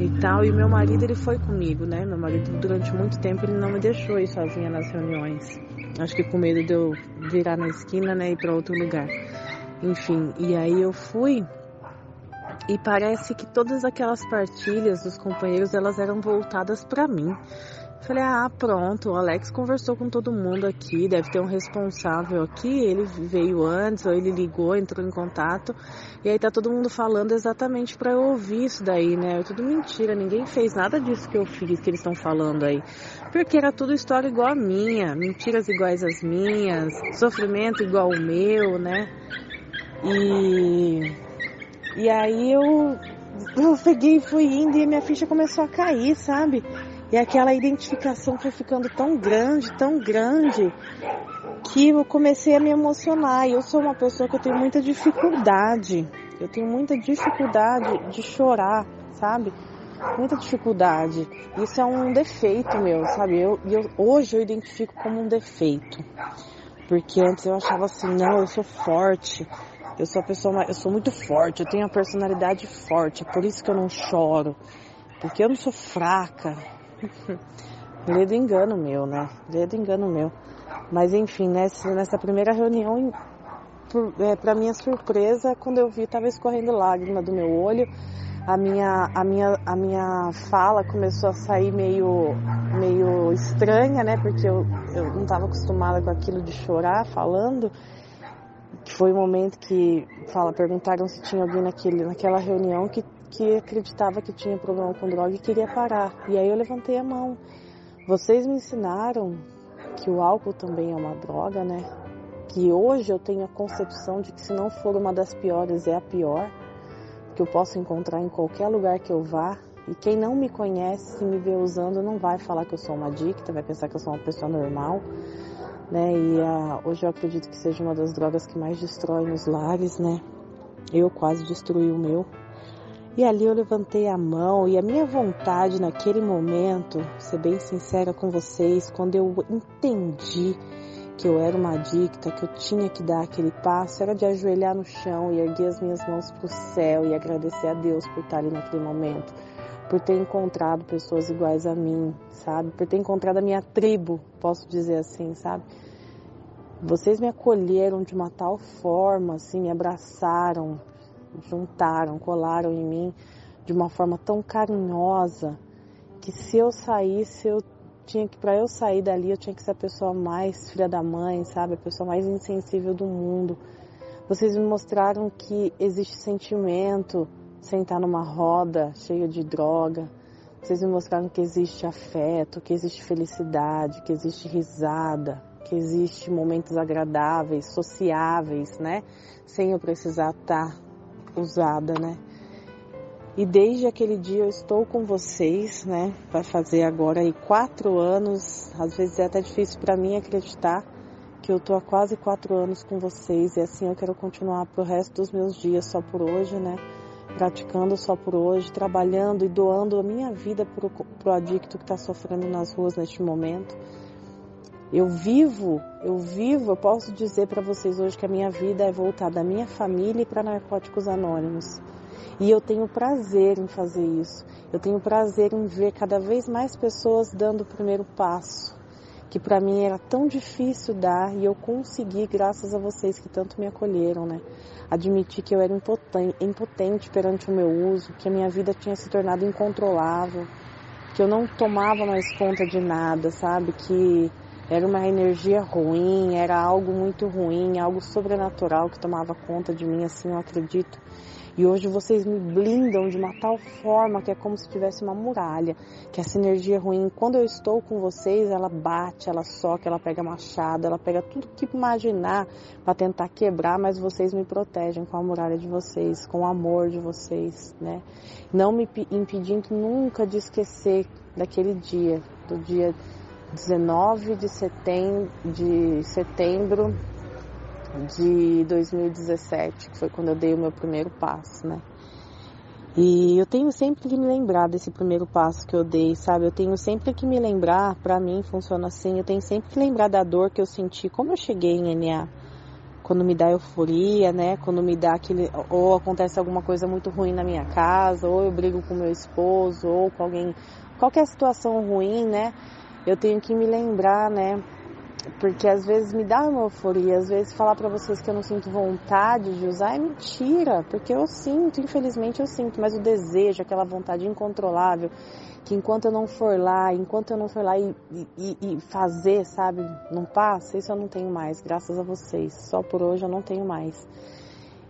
e tal. E meu marido, ele foi comigo, né? Meu marido durante muito tempo ele não me deixou ir sozinha nas reuniões. Acho que com medo de eu virar na esquina, né, ir para outro lugar. Enfim, e aí eu fui e parece que todas aquelas partilhas dos companheiros elas eram voltadas para mim. Falei, ah, pronto, o Alex conversou com todo mundo aqui, deve ter um responsável aqui, ele veio antes, ou ele ligou, entrou em contato, e aí tá todo mundo falando exatamente para eu ouvir isso daí, né? É tudo mentira, ninguém fez nada disso que eu fiz, que eles estão falando aí. Porque era tudo história igual a minha, mentiras iguais às minhas, sofrimento igual o meu, né? E, e aí eu, eu peguei e fui indo e minha ficha começou a cair, sabe? E aquela identificação foi ficando tão grande, tão grande, que eu comecei a me emocionar. E eu sou uma pessoa que eu tenho muita dificuldade. Eu tenho muita dificuldade de chorar, sabe? Muita dificuldade. Isso é um defeito meu, sabe? Eu, eu, hoje eu identifico como um defeito. Porque antes eu achava assim, não, eu sou forte. Eu sou a pessoa, eu sou muito forte, eu tenho a personalidade forte, é por isso que eu não choro. Porque eu não sou fraca, [laughs] Ledo engano meu, né? Ledo engano meu. Mas enfim, nessa, nessa primeira reunião, é, para minha surpresa, quando eu vi, tava escorrendo lágrima do meu olho. A minha, a minha, a minha fala começou a sair meio, meio estranha, né? Porque eu, eu não estava acostumada com aquilo de chorar falando. Foi o um momento que fala, perguntaram se tinha alguém naquele, naquela reunião que que acreditava que tinha problema com droga e queria parar. E aí eu levantei a mão. Vocês me ensinaram que o álcool também é uma droga, né? Que hoje eu tenho a concepção de que se não for uma das piores, é a pior, que eu posso encontrar em qualquer lugar que eu vá. E quem não me conhece, se me vê usando, não vai falar que eu sou uma adicta, vai pensar que eu sou uma pessoa normal. Né? E uh, hoje eu acredito que seja uma das drogas que mais destrói nos lares, né? Eu quase destruí o meu. E ali eu levantei a mão e a minha vontade naquele momento, ser bem sincera com vocês, quando eu entendi que eu era uma adicta, que eu tinha que dar aquele passo, era de ajoelhar no chão e erguer as minhas mãos para o céu e agradecer a Deus por estar ali naquele momento, por ter encontrado pessoas iguais a mim, sabe? Por ter encontrado a minha tribo, posso dizer assim, sabe? Vocês me acolheram de uma tal forma, assim, me abraçaram, juntaram, colaram em mim de uma forma tão carinhosa que se eu saísse, eu tinha que para eu sair dali, eu tinha que ser a pessoa mais filha da mãe, sabe, a pessoa mais insensível do mundo. Vocês me mostraram que existe sentimento sem estar numa roda cheia de droga. Vocês me mostraram que existe afeto, que existe felicidade, que existe risada, que existe momentos agradáveis, sociáveis, né? Sem eu precisar estar usada, né? E desde aquele dia eu estou com vocês, né? Vai fazer agora aí quatro anos. Às vezes é até difícil para mim acreditar que eu tô há quase quatro anos com vocês e assim eu quero continuar pro resto dos meus dias só por hoje, né? Praticando só por hoje, trabalhando e doando a minha vida pro, pro adicto que está sofrendo nas ruas neste momento. Eu vivo, eu vivo, eu posso dizer para vocês hoje que a minha vida é voltada à minha família e para Narcóticos Anônimos. E eu tenho prazer em fazer isso. Eu tenho prazer em ver cada vez mais pessoas dando o primeiro passo, que para mim era tão difícil dar e eu consegui graças a vocês que tanto me acolheram, né? Admitir que eu era impotente, perante o meu uso, que a minha vida tinha se tornado incontrolável, que eu não tomava mais conta de nada, sabe? Que era uma energia ruim, era algo muito ruim, algo sobrenatural que tomava conta de mim, assim eu acredito. E hoje vocês me blindam de uma tal forma que é como se tivesse uma muralha, que essa energia ruim, quando eu estou com vocês, ela bate, ela soca, ela pega machado, ela pega tudo que imaginar para tentar quebrar, mas vocês me protegem com a muralha de vocês, com o amor de vocês, né? Não me impedindo nunca de esquecer daquele dia, do dia 19 de setembro, de setembro de 2017, que foi quando eu dei o meu primeiro passo, né? E eu tenho sempre que me lembrar desse primeiro passo que eu dei, sabe? Eu tenho sempre que me lembrar, para mim funciona assim, eu tenho sempre que lembrar da dor que eu senti, como eu cheguei em NA. Quando me dá euforia, né? Quando me dá aquele. Ou acontece alguma coisa muito ruim na minha casa, ou eu brigo com meu esposo, ou com alguém. Qualquer situação ruim, né? eu tenho que me lembrar, né? Porque às vezes me dá uma euforia, às vezes falar para vocês que eu não sinto vontade de usar é mentira, porque eu sinto, infelizmente eu sinto, mas o desejo, aquela vontade incontrolável que enquanto eu não for lá, enquanto eu não for lá e, e, e, fazer, sabe, não passa, isso eu não tenho mais, graças a vocês. Só por hoje eu não tenho mais.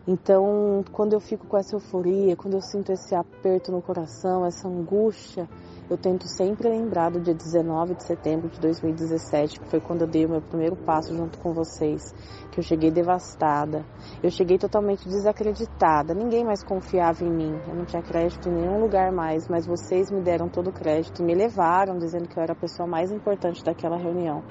Então, quando eu fico com essa euforia, quando eu sinto esse aperto no coração, essa angústia, eu tento sempre lembrar do dia 19 de setembro de 2017, que foi quando eu dei o meu primeiro passo junto com vocês, que eu cheguei devastada. Eu cheguei totalmente desacreditada, ninguém mais confiava em mim. Eu não tinha crédito em nenhum lugar mais, mas vocês me deram todo o crédito e me levaram dizendo que eu era a pessoa mais importante daquela reunião.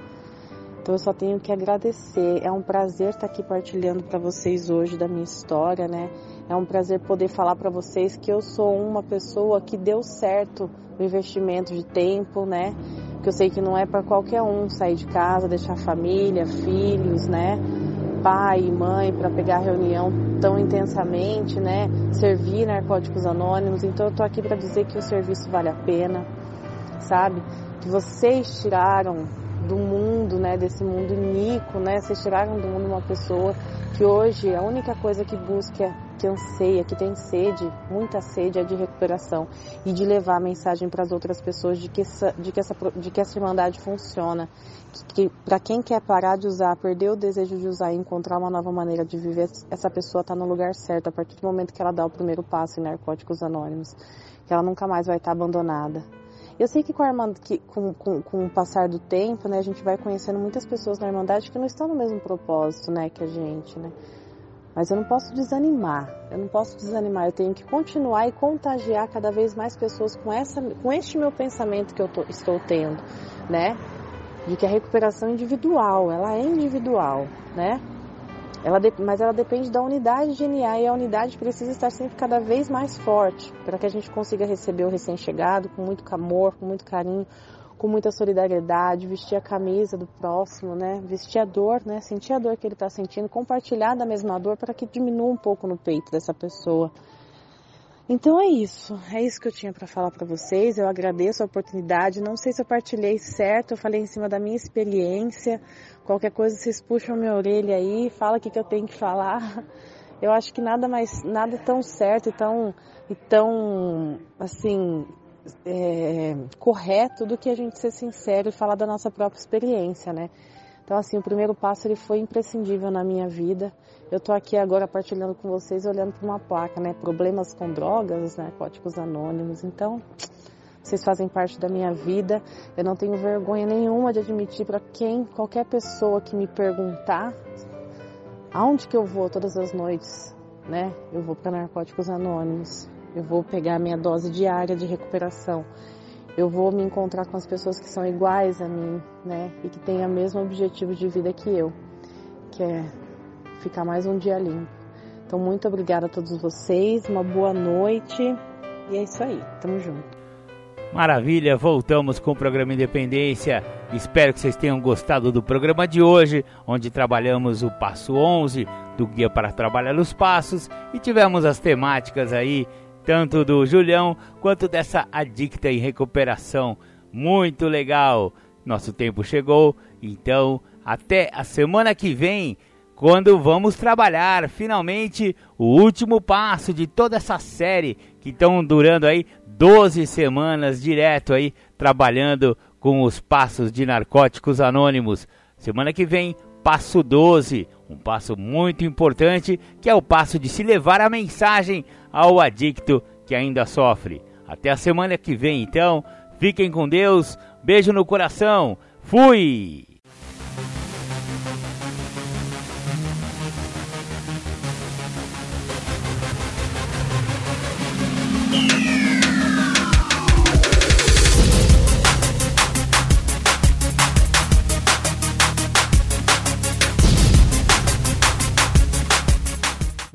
Então eu só tenho que agradecer. É um prazer estar aqui partilhando para vocês hoje da minha história, né? É um prazer poder falar para vocês que eu sou uma pessoa que deu certo o investimento de tempo, né? Que eu sei que não é para qualquer um sair de casa, deixar família, filhos, né? Pai e mãe para pegar reunião tão intensamente, né? Servir narcóticos anônimos. Então eu tô aqui para dizer que o serviço vale a pena, sabe? Que vocês tiraram do mundo, né? Desse mundo iníquo, né? Vocês tiraram do mundo uma pessoa que hoje a única coisa que busca que anseia, que tem sede, muita sede é de recuperação e de levar a mensagem para as outras pessoas de que essa, de que essa, de que essa irmandade funciona. Que, que para quem quer parar de usar, perder o desejo de usar e encontrar uma nova maneira de viver, essa pessoa está no lugar certo a partir do momento que ela dá o primeiro passo em Narcóticos Anônimos, que ela nunca mais vai estar tá abandonada. Eu sei que com, Irmandade, que com, com, com, o passar do tempo, né, a gente vai conhecendo muitas pessoas na Irmandade que não estão no mesmo propósito, né, que a gente, né. Mas eu não posso desanimar, eu não posso desanimar, eu tenho que continuar e contagiar cada vez mais pessoas com, essa, com este meu pensamento que eu tô, estou tendo, né? De que a recuperação individual, ela é individual, né? Ela de, mas ela depende da unidade de NA e a unidade precisa estar sempre cada vez mais forte para que a gente consiga receber o recém-chegado com muito amor, com muito carinho, com muita solidariedade, vestir a camisa do próximo, né? Vestir a dor, né? Sentir a dor que ele está sentindo, compartilhar da mesma dor para que diminua um pouco no peito dessa pessoa. Então é isso, é isso que eu tinha para falar para vocês. Eu agradeço a oportunidade. Não sei se eu partilhei certo, eu falei em cima da minha experiência. Qualquer coisa vocês puxam minha orelha aí, fala o que, que eu tenho que falar. [laughs] Eu acho que nada mais, nada tão certo e tão, e tão assim é, correto do que a gente ser sincero e falar da nossa própria experiência, né? Então, assim, o primeiro passo ele foi imprescindível na minha vida. Eu tô aqui agora partilhando com vocês, olhando para uma placa, né? Problemas com drogas, narcóticos anônimos. Então, vocês fazem parte da minha vida. Eu não tenho vergonha nenhuma de admitir para quem, qualquer pessoa que me perguntar aonde que eu vou todas as noites, né? Eu vou para Narcóticos Anônimos. Eu vou pegar minha dose diária de recuperação. Eu vou me encontrar com as pessoas que são iguais a mim, né? E que têm o mesmo objetivo de vida que eu, que é ficar mais um dia limpo. Então, muito obrigada a todos vocês, uma boa noite e é isso aí, tamo junto. Maravilha, voltamos com o programa Independência. Espero que vocês tenham gostado do programa de hoje, onde trabalhamos o passo 11 do Guia para Trabalhar os Passos e tivemos as temáticas aí tanto do Julião quanto dessa adicta em recuperação. Muito legal! Nosso tempo chegou, então até a semana que vem, quando vamos trabalhar finalmente o último passo de toda essa série que estão durando aí 12 semanas direto aí trabalhando com os passos de narcóticos anônimos. Semana que vem, passo 12, um passo muito importante que é o passo de se levar a mensagem ao adicto que ainda sofre. Até a semana que vem, então. Fiquem com Deus. Beijo no coração. Fui!